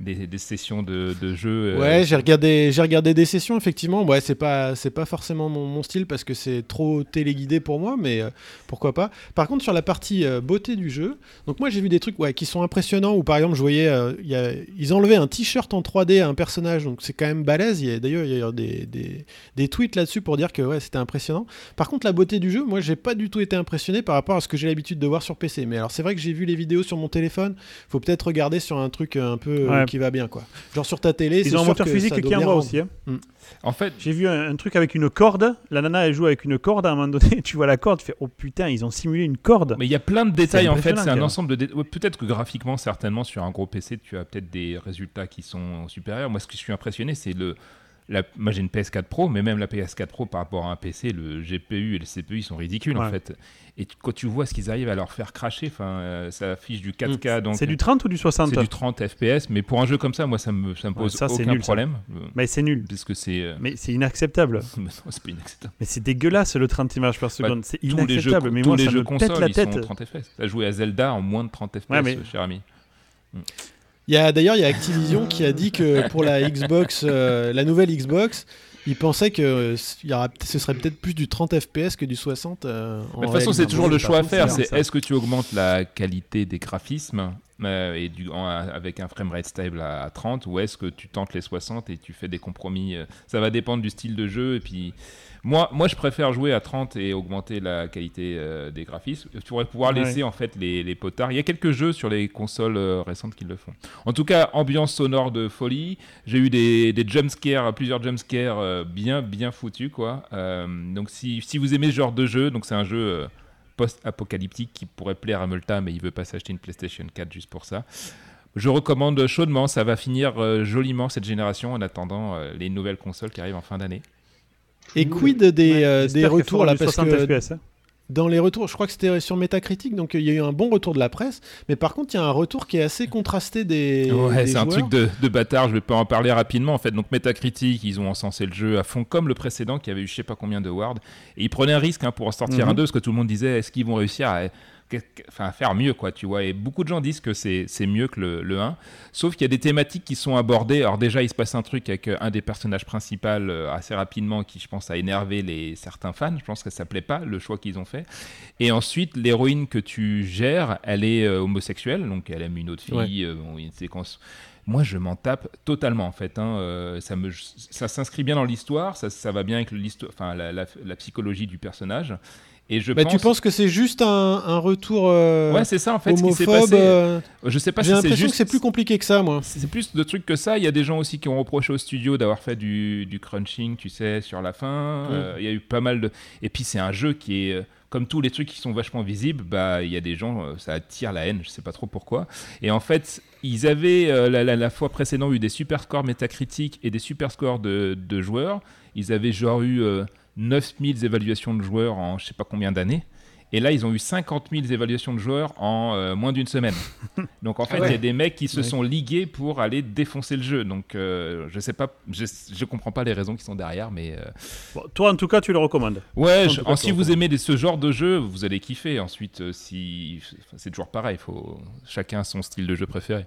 des, des sessions de, de jeux. euh, Ouais, j'ai regardé, j'ai regardé des sessions effectivement. Ouais, c'est pas, c'est pas forcément mon, mon style parce que c'est trop téléguidé pour moi, mais euh, pourquoi pas. Par contre, sur la partie euh, beauté du jeu, donc moi j'ai vu des trucs ouais, qui sont impressionnants. Où par exemple, je voyais, euh, il y a- ils enlevaient un t-shirt en 3D à un personnage, donc c'est quand même balèze. Il y a- D'ailleurs, il y a des, des, des tweets là-dessus pour dire que ouais, c'était impressionnant. Par contre, la beauté du jeu, moi j'ai pas du tout été impressionné par rapport à ce que j'ai l'habitude de voir sur PC. Mais alors c'est vrai que j'ai vu les vidéos sur mon téléphone. Faut peut-être regarder sur un truc un peu Ouais. Qui va bien quoi. Genre sur ta télé. c'est Ils ont un moteur que physique ça doit qui bien rendre. aussi. hein. En fait, J'ai vu un, un truc avec une corde. La nana, elle joue avec une corde à un moment donné. Tu vois la corde, tu fais Oh putain, ils ont simulé une corde. Mais il y a plein de détails en fait, impressionnant, c'est un quand ensemble de dé- ouais, peut-être que graphiquement certainement sur un gros PC tu as peut-être des résultats qui sont supérieurs. Moi ce que je suis impressionné c'est le la, moi j'ai une PS4 Pro mais même la PS4 Pro par rapport à un PC le GPU et le CPU sont ridicules en Ouais. fait. Et tu- quand tu vois ce qu'ils arrivent à leur faire cracher euh, ça affiche du 4K donc C'est du 30 ou du 60 c'est du 30 FPS mais pour un jeu comme ça moi ça me ça me Ouais, pose ça, c'est aucun nul, ça. problème euh, Mais c'est nul. parce que c'est euh, Mais c'est inacceptable. mais c'est pas inacceptable. Mais c'est dégueulasse le 30 images par seconde. c'est jeux, inacceptable. mais tous moi, les ça jeux me consoles, pète la ils tête. sont 30 FPS. T'as joué à Zelda en moins de 30 FPS, Ouais, mais- cher ami. A d'ailleurs il y a Activision qui a dit que pour la Xbox, euh, la nouvelle Xbox, ils pensaient que euh, il y aura, ce serait peut-être plus du 30 FPS que du 60. euh, en de toute façon, c'est toujours le choix à faire. C'est est-ce que tu augmentes la qualité des graphismes euh, et du, en- avec un framerate stable à, à 30 ou est-ce que tu tentes les 60 et tu fais des compromis Ça va dépendre du style de jeu. Et puis, moi, moi, je préfère jouer à 30 et augmenter la qualité euh, des graphismes. Tu pourrais pouvoir Ouais. laisser en fait les, les potards. Il y a quelques jeux sur les consoles euh, récentes qui le font. En tout cas, ambiance sonore de folie. J'ai eu des, des jumpscares, plusieurs jumpscares euh, bien, bien foutus, quoi. Donc, si, si vous aimez ce genre de jeu, donc c'est un jeu post-apocalyptique qui pourrait plaire à Multa, mais il veut pas s'acheter une PlayStation 4 juste pour ça. Je recommande chaudement, ça va finir joliment cette génération en attendant les nouvelles consoles qui arrivent en fin d'année. Et quid des, euh, des retours là parce 60 que FPS. hein. dans les retours, je crois que c'était sur Metacritic, donc euh, il y a eu un bon retour de la presse, mais par contre il y a un retour qui est assez contrasté des. Ouais, c'est un truc de, de bâtard, je vais pas en parler rapidement. En fait, donc Metacritic, ils ont encensé le jeu à fond, comme le précédent qui avait eu je sais pas combien de awards. Et ils prenaient un risque hein, pour en sortir Mhm. un 2, parce que tout le monde disait est-ce qu'ils vont réussir à, enfin, faire mieux, quoi, tu vois. Et beaucoup de gens disent que c'est mieux que le, le 1. Sauf qu'il y a des thématiques qui sont abordées. Alors, déjà, il se passe un truc avec euh, un des personnages principaux euh, assez rapidement qui, je pense, a énervé les, certains fans. Je pense que ça plaît pas, le choix qu'ils ont fait. Et ensuite, l'héroïne que tu gères, elle est euh, homosexuelle, donc elle aime une autre fille. euh, bon, une séquence. Moi, je m'en tape totalement, en fait. hein, euh, ça me, ça s'inscrit bien dans l'histoire, ça, ça va bien avec l'histoire, enfin, la, la- la psychologie du personnage. Et je Bah, pense. Tu penses que c'est juste un, un retour euh, Ouais, c'est ça, en fait, ce qui s'est homophobe passé. euh, Je sais pas J'ai si c'est l'impression juste. que c'est plus compliqué que ça, moi. C'est plus de trucs que ça. Il y a des gens aussi qui ont reproché au studio d'avoir fait du, du crunching, tu sais, sur la fin. Euh, Il y a eu pas mal de. Et puis c'est un jeu qui est. Comme tous les trucs qui sont vachement visibles, bah il y a des gens, ça attire la haine, je sais pas trop pourquoi. Et en fait, ils avaient la, la- la fois précédente eu des super scores métacritiques et des super scores de, de joueurs. Ils avaient genre eu 9000 évaluations de joueurs en je sais pas combien d'années. Et là, ils ont eu 50 000 évaluations de joueurs en euh, moins d'une semaine. Donc en fait, il ouais. y a des mecs qui se Ouais. sont ligués pour aller défoncer le jeu. Donc euh, je sais pas, je, je comprends pas les raisons qui sont derrière, mais euh, Bon, toi, en tout cas, tu le recommandes. ouais. En je- tout cas, en- si vous aimez des- ce genre de jeu, vous allez kiffer. Ensuite, euh, si c'est toujours pareil, faut chacun a son style de jeu préféré.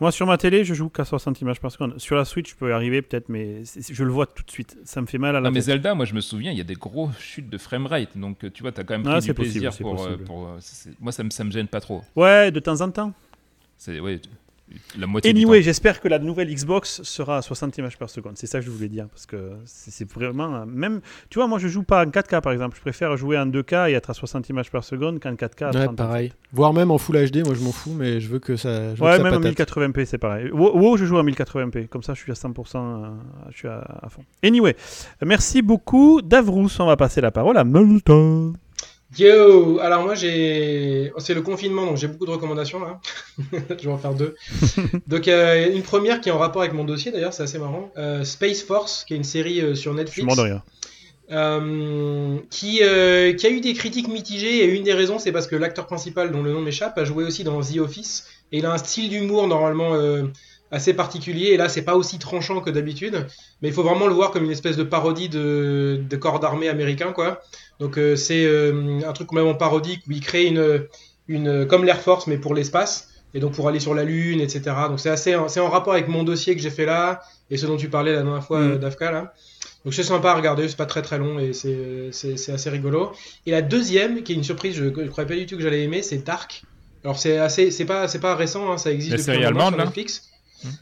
Moi, sur ma télé, je joue qu'à 60 images par seconde. Sur la Switch, je peux y arriver peut-être, mais je le vois tout de suite. Ça me fait mal à la Non, mais tête. Zelda, moi je me souviens, il y a des gros chutes de framerate. Donc tu vois, t'as quand même pris Ah, du possible, plaisir pour. euh, pour, euh, moi, ça me, ça me gêne pas trop. Ouais, de temps en temps. C'est ouais, La moitié Anyway, j'espère que la nouvelle Xbox sera à 60 images par seconde. C'est ça que je voulais dire. Parce que c'est vraiment. euh, Même, tu vois, moi je joue pas en 4K par exemple. Je préfère jouer en 2K et être à 60 images par seconde qu'en 4K à Ouais, 30. pareil. Voire même en Full HD, moi je m'en fous, mais je veux que ça. Je veux Ouais, que ça même en patate. 1080p, c'est pareil. WoW, WoW, je joue en 1080p. Comme ça, je suis à 100%. euh, je suis à, à fond. Anyway, merci beaucoup. Davrous, on va passer la parole à Multon. Yo, alors moi j'ai, c'est le confinement donc j'ai beaucoup de recommandations là. je vais en faire deux. donc euh, une première qui est en rapport avec mon dossier d'ailleurs, c'est assez marrant. Euh, Space Force, qui est une série euh, sur Je Netflix, m'en de rien. qui qui a eu des critiques mitigées et une des raisons c'est parce que l'acteur principal dont le nom m'échappe a joué aussi dans The Office et il a un style d'humour normalement euh, assez particulier. Et là c'est pas aussi tranchant que d'habitude mais il faut vraiment le voir comme une espèce de parodie de, de corps d'armée américain quoi. Donc euh, c'est euh, un truc complètement parodique où il crée une, une comme l'Air Force mais pour l'espace et donc pour aller sur la lune etc donc c'est assez c'est en rapport avec mon dossier que j'ai fait là et ce dont tu parlais la dernière fois Mm. euh, Dafka là. Donc c'est sympa à regarder c'est pas très très long et c'est assez rigolo. Et la deuxième qui est une surprise je, je croyais pas du tout que j'allais aimer c'est Dark. Alors c'est assez c'est pas c'est pas récent hein, ça existe depuis allemande, sur Netflix.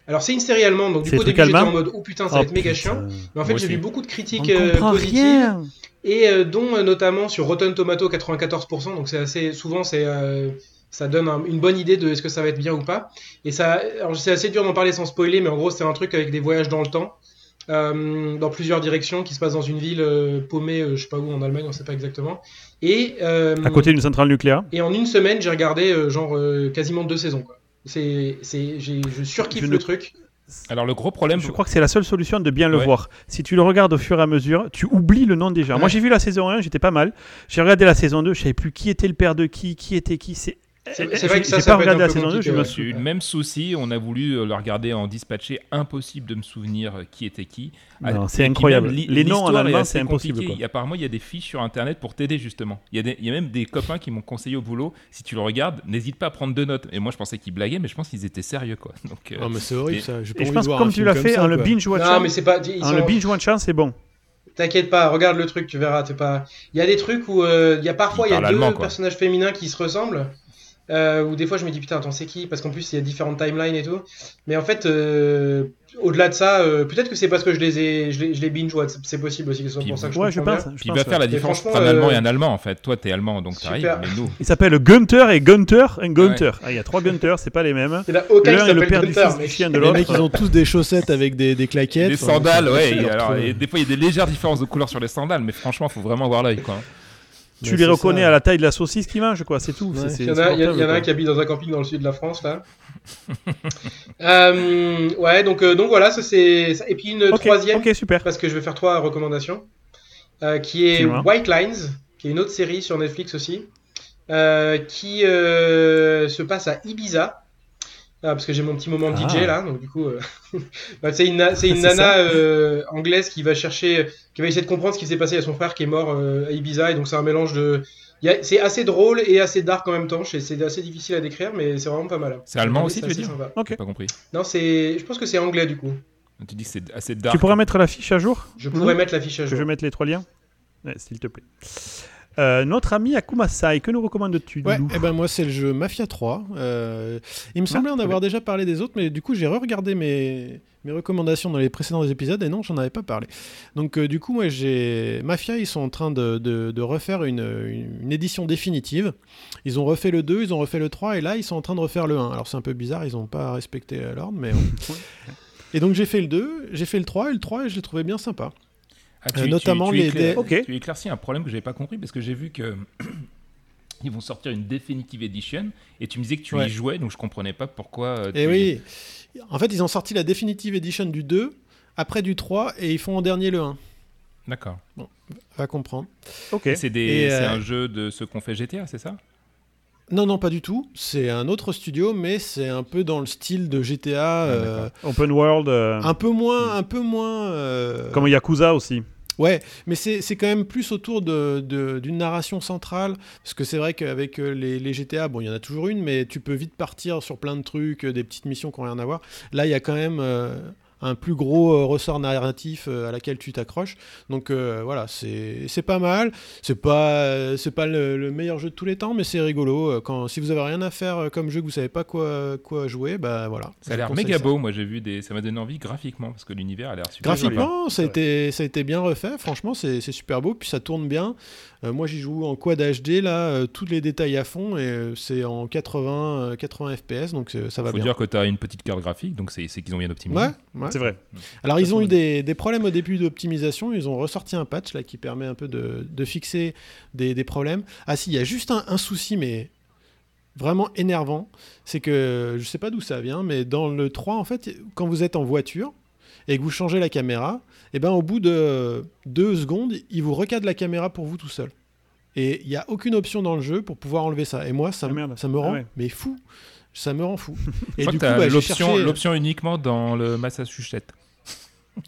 Alors c'est une série allemande donc du coup au début j'étais en mode oh putain ça va Oh, être méga putain. chiant mais en fait j'ai vu beaucoup de On critiques euh, positives rien. et euh, dont euh, notamment sur Rotten Tomato 94%, donc c'est assez souvent c'est euh, ça donne un- une bonne idée de est-ce que ça va être bien ou pas. Et ça, alors c'est assez dur d'en parler sans spoiler, mais en gros c'est un truc avec des voyages dans le temps, euh, dans plusieurs directions, qui se passe dans une ville euh, paumée, euh, je sais pas où en Allemagne, on sait pas exactement. Et euh, À côté d'une centrale nucléaire. et en une semaine j'ai regardé euh, genre euh, quasiment deux saisons. Quoi. C'est, c'est, j'ai, je surkiffe Je ne- le truc. Alors le gros problème, Je crois que c'est la seule solution de bien le Ouais. voir. Si tu le regardes au fur et à mesure, tu oublies le nom déjà. Moi, j'ai vu la saison 1, j'étais pas mal. J'ai regardé la saison 2, je savais plus qui était le père de qui, qui était qui. C'est C'est- c'est vrai que ça, ça pas regardé la saison 2, je me j'ai eu le même souci. On a voulu euh, le regarder en dispatché, impossible de me souvenir euh, qui était qui. Ah, Non, c'est incroyable. même, Les noms en allemand, c'est impossible, quoi. Apparemment, il y a des fiches sur internet pour t'aider justement. Il y, a des- il y a même des copains qui m'ont conseillé au boulot. Si tu le regardes, n'hésite pas à prendre deux notes. Et moi, je pensais qu'ils blaguaient, mais je pense qu'ils étaient sérieux quoi. Donc, euh, Oh, mais c'est horrible ça. Et je pense que comme tu l'as fait en le quoi. binge Non, watchant, le binge watchant, c'est bon. T'inquiète pas, regarde le truc, tu verras. t'es pas. Il y a des trucs où euh, il y a parfois Il y a deux personnages féminins qui se ressemblent. Euh, où des fois je me dis putain attends c'est qui? Parce qu'en plus il y a différentes timelines et tout mais en fait euh, au-delà de ça euh, peut-être que c'est parce que je les ai je les, je les binge watch c'est possible aussi que ce soit Puis- pour ça que je Ouais, je comprends pense. bien. je Puis il pense, va faire la différence franchement, entre un allemand euh, et un allemand en fait. Toi, t'es allemand, donc t'arrives, mais nous. Il s'appelle Gunther et Gunther et Gunther. Ah, il y a trois Gunther, c'est pas les mêmes. il y en a aucun qui L'un est le père du fils du chien de Les l'autre. mecs, ils ont tous des chaussettes avec des, des claquettes. Des sandales, ouais. alors, des fois, il y a des légères différences de couleur sur les sandales, mais franchement, faut vraiment avoir l'œil, quoi. Tu Ouais, les reconnais ça. à la taille de la saucisse qu'ils mangent, quoi. C'est tout. Ouais. C'est- c'est Il y en a, y y un qui habite dans un camping dans le sud de la France là. Euh, ouais donc euh, donc voilà ça c'est ça. et puis une troisième Ok, super. parce que je vais faire trois recommandations, euh, qui est Dis-moi. White Lines, qui est une autre série sur Netflix aussi, euh, qui euh, se passe à Ibiza. Ah, parce que j'ai mon petit moment Ah. DJ là, donc du coup, euh, bah, c'est une, na- c'est une nana euh, anglaise qui va chercher, qui va essayer de comprendre ce qui s'est passé à son frère qui est mort euh, à Ibiza, et donc c'est un mélange de, il y a- c'est assez drôle et assez dark en même temps. C'est c'est assez difficile à décrire, mais c'est vraiment pas mal. C'est allemand aussi, tu veux dire sympa. Ok. Pas compris. Non, c'est, je pense que c'est anglais du coup. Tu dis que c'est assez dark. Tu pourras mettre la fiche à jour? Je pourrais Mhm. mettre l'affiche à jour. je mette les trois liens? Ouais, S'il te plaît. Euh, notre ami Akumasai, que nous recommandes-tu Ouais, et ben moi c'est le jeu Mafia 3. Euh, il me semblait en très avoir déjà parlé des autres, mais du coup j'ai re-regardé mes, mes recommandations dans les précédents épisodes et non, j'en avais pas parlé. Donc euh, du coup moi j'ai Mafia, ils sont en train de, de- de refaire une, une- une édition définitive. Ils ont refait le 2, ils ont refait le 3 et là ils sont en train de refaire le 1. Alors c'est un peu bizarre, ils n'ont pas respecté l'ordre, mais... bon. et donc j'ai fait le 2, j'ai fait le 3 et le 3 et je l'ai trouvé bien sympa. Ah, Euh, notamment Ok. tu éclaircis un problème que j'avais pas compris parce que j'ai vu que ils vont sortir une definitive edition et tu me disais que tu Ouais. y jouais donc je comprenais pas pourquoi. euh, Et tu- oui, en fait ils ont sorti la Definitive Edition du 2, après du 3 et ils font en dernier le 1. D'accord. Va comprendre. Ok. C'est euh, un jeu de ce qu'on fait GTA, c'est ça? Non, non, pas du tout. C'est un autre studio, mais c'est un peu dans le style de GTA. euh, Open World, euh, un peu moins, un peu moins. euh, comme Yakuza aussi. Ouais, mais c'est quand même plus autour de- de- d'une narration centrale. Parce que c'est vrai qu'avec les, les GTA, bon, il y en a toujours une, mais tu peux vite partir sur plein de trucs, des petites missions qui n'ont rien à voir. Là, il y a quand même un plus gros euh, ressort narratif euh, à laquelle tu t'accroches. Donc euh, voilà, c'est c'est pas mal. C'est pas euh, c'est pas le, le meilleur jeu de tous les temps, mais c'est rigolo. Euh, Quand si vous avez rien à faire euh, comme jeu que vous savez pas quoi quoi jouer, bah voilà. Ça a l'air méga ça. beau, moi j'ai vu des. Ça m'a donné envie graphiquement parce que l'univers a l'air super. Graphiquement, ça a, Ouais. été, ça a été bien refait. Franchement, c'est c'est super beau. Puis ça tourne bien. Euh, moi, j'y joue en quad HD, là, euh, tous les détails à fond. Et euh, c'est en 80, euh, 80 FPS, donc ça va Faut bien. dire que tu as une petite carte graphique, donc c'est qu'ils ont bien optimisé. Ouais, ouais. C'est vrai. Alors, ils ont eu des, des problèmes au début d'optimisation. Ils ont ressorti un patch là, qui permet un peu de, de fixer des, des problèmes. Ah, si, il y a juste un, un souci, mais vraiment énervant. C'est que je sais pas d'où ça vient, mais dans le 3, en fait, quand vous êtes en voiture et que vous changez la caméra, et ben au bout de deux secondes, il vous recadre la caméra pour vous tout seul. Et il n'y a aucune option dans le jeu pour pouvoir enlever ça. Et moi, ça, Ah, me- merde. ça me Ah rend ouais. mais fou. Ça me rend fou. Et du coup, bah, j'ai l'option cherché- uniquement dans le Massachusetts.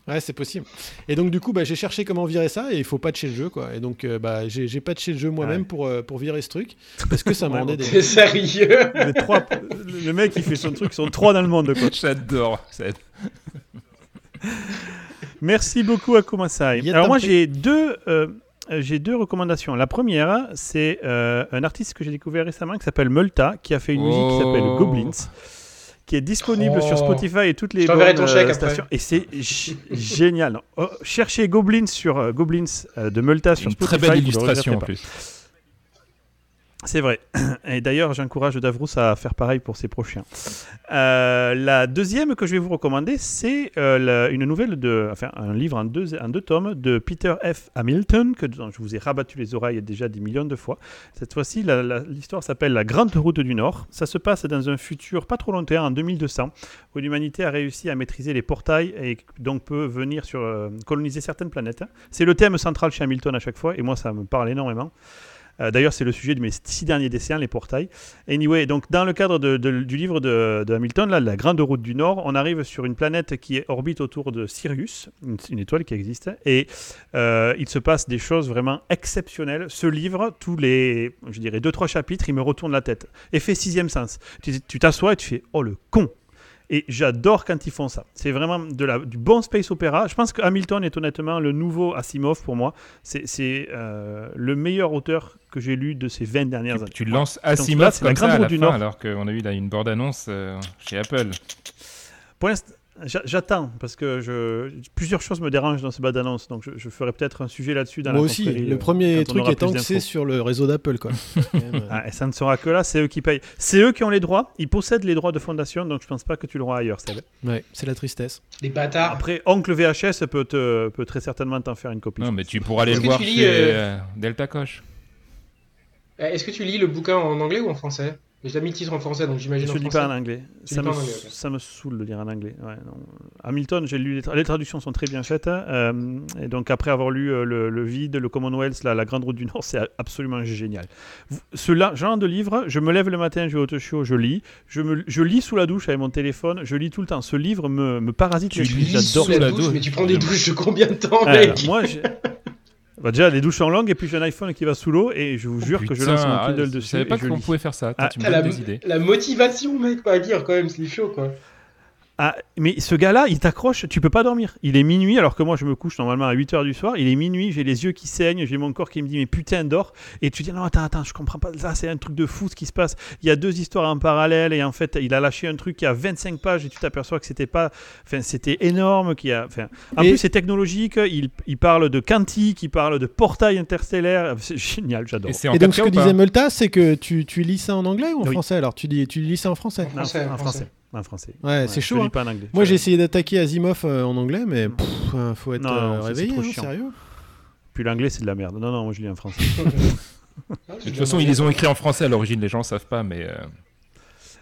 Ouais, c'est possible. Et donc, du coup, bah, j'ai cherché comment virer ça et il faut patcher le jeu, quoi. Et donc, euh, bah, j'ai patché le jeu moi-même Ouais. pour, euh, pour virer ce truc parce que ça me rendait des. T'es sérieux? Les trois, le mec, il fait son truc, ils sont trois dans le monde, quoi. J'adore. Merci beaucoup à Kumasai. Alors moi j'ai deux, euh, euh, j'ai deux recommandations. La première, c'est euh, un artiste que j'ai découvert récemment qui s'appelle Multa, qui a fait une musique qui s'appelle Oh. Goblins, qui est disponible Oh. sur Spotify et toutes les Je t'enverrai bonnes ton chèque euh, après. stations. Et c'est génial. Oh, cherchez Goblins sur euh, Goblins euh, de Multa sur Une Spotify. très belle illustration en plus. C'est vrai. Et d'ailleurs, j'encourage Davrous à faire pareil pour ses prochains. Euh, la deuxième que je vais vous recommander, c'est euh, une nouvelle de, enfin, un livre en deux, en deux tomes de Peter F. Hamilton, que dont je vous ai rabattu les oreilles déjà des millions de fois. Cette fois-ci, l'histoire s'appelle La Grande Route du Nord. Ça se passe dans un futur pas trop lointain, en 2200, où l'humanité a réussi à maîtriser les portails et donc peut venir sur, euh, coloniser certaines planètes. C'est le thème central chez Hamilton à chaque fois, et moi, ça me parle énormément. Euh, D'ailleurs, c'est le sujet de mes six derniers dessins, les portails. Anyway, donc dans le cadre du livre de, Hamilton, là, la Grande Route du Nord, on arrive sur une planète qui orbite autour de Sirius, une, étoile qui existe, et euh, il se passe des choses vraiment exceptionnelles. Ce livre, tous les, je dirais, deux trois chapitres, il me retourne la tête. Effet sixième sens. Tu t'assois et tu fais, oh le con. Et j'adore quand ils font ça. C'est vraiment du bon space opéra. Je pense que Hamilton est honnêtement le nouveau Asimov pour moi. C'est, euh, le meilleur auteur que j'ai lu de ces 20 dernières Tu, années. tu Voilà. lances Asimov comme grande ça à la du fin, Nord. alors qu'on a eu là une bande-annonce euh, chez Apple. Pour l'instant, j'a- j'attends parce que je, plusieurs choses me dérangent dans ce bas d'annonce. Donc je, je ferai peut-être un sujet là-dessus dans Moi la aussi, le euh, premier truc étant que c'est sur le réseau d'Apple, quoi. Ah, et ça ne sera que là, c'est eux qui payent. C'est eux qui ont les droits. Ils possèdent les droits de fondation, donc je pense pas que tu l'auras ailleurs, Seb. ouais, c'est la tristesse. Les bâtards. Après, Oncle VHS peut, te, peut très certainement t'en faire une copie. Non, mais tu pourras aller le voir chez euh, Delta Coche. Euh, Est-ce que tu lis le bouquin en anglais ou en français? J'ai mis le titre en français, donc j'imagine Je en ne lis français. pas en anglais. Tu Ça lis me, pas en anglais, ça me saoule de lire en anglais. Ouais, non. Hamilton, j'ai lu les, tra- les traductions sont très bien faites. hein, euh, et donc après avoir lu euh, le, le Vide, le Commonwealth, la, la Grande Route du Nord, c'est absolument génial. Ce genre de livre, je me lève le matin, je vais au je lis. Je, me, je lis sous la douche avec mon téléphone. Je lis tout le temps. Ce livre me, me parasite. Tu lis J'adore. Sous la douche, douche. mais tu prends des douches de combien de temps, mec? moi, Bah, déjà, les douches sont longues et puis j'ai un iPhone qui va sous l'eau et je vous jure que je lance mon ah, Kindle Je dessus. savais pas je qu'on pouvait faire ça. Attends, Ah, tu me Ah, la, donnes des idées. la motivation, mec, pas à lire quand même, c'est chaud quoi. Ah, mais ce gars-là, il t'accroche, tu peux pas dormir. Il est minuit, alors que moi je me couche normalement à 8h du soir. Il est minuit, j'ai les yeux qui saignent, j'ai mon corps qui me dit mais putain dors. Et tu dis non, attends, attends, je comprends pas. Ça, c'est un truc de fou ce qui se passe. Il y a deux histoires en parallèle et en fait, il a lâché un truc qui a 25 pages et tu t'aperçois que c'était pas. Enfin, c'était énorme. Qui a... enfin, en Et- plus, c'est technologique. Il, il parle de quantique, il parle de portail interstellaire. C'est génial, j'adore. Et c'est en Et donc, ce 4K que disait Multa, c'est que tu, tu lis ça en anglais ou en Oui. français Alors, tu, dis, tu lis ça en français français, en en français. français. En français. Ouais, c'est je chaud. lis hein. pas en anglais. Moi, j'ai essayé d'attaquer Asimov euh, en anglais, mais pff, euh, faut être Non, euh, non, c'est- réveillé, hein, chiant. sérieux. Puis l'anglais, c'est de la merde. Non, non, moi je lis en français. De toute façon, ils les ont écrits en français à l'origine, les gens savent pas, mais. euh,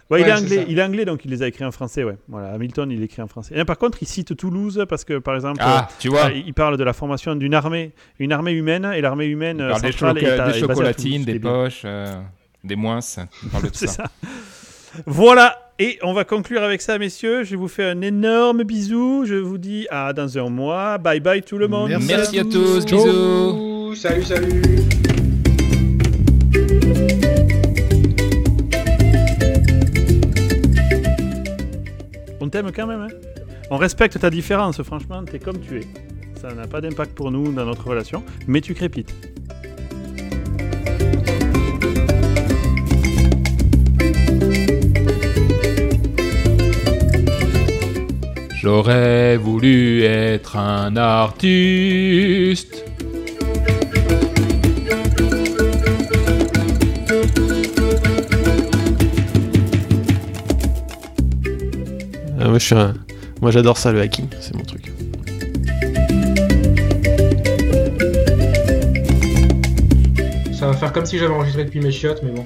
Ouais, il, est anglais, ça. il est anglais, donc il les a écrits en français, ouais. Voilà, Hamilton, il écrit en français. Et par contre, il cite Toulouse parce que, par exemple, Ah, tu euh, vois, il parle de la formation d'une armée, une armée humaine, et l'armée humaine il euh, parle des, centrale chocola- est à- des est chocolatines, Toulouse, des poches, euh, des moins. Il parle de tout C'est ça. ça. Voilà, et on va conclure avec ça, messieurs. Je vous fais un énorme bisou. Je vous dis à dans un mois. Bye bye tout le monde. Merci. Merci à tous, Ciao. bisous. Ouh, Salut, salut. On t'aime quand même, hein On respecte ta différence, franchement, t'es comme tu es. Ça n'a pas d'impact pour nous dans notre relation, mais tu crépites. J'aurais voulu être un artiste. Ah, moi, je suis un- moi, j'adore ça, le hacking, c'est mon truc. Ça va faire comme si j'avais enregistré depuis mes chiottes, mais bon.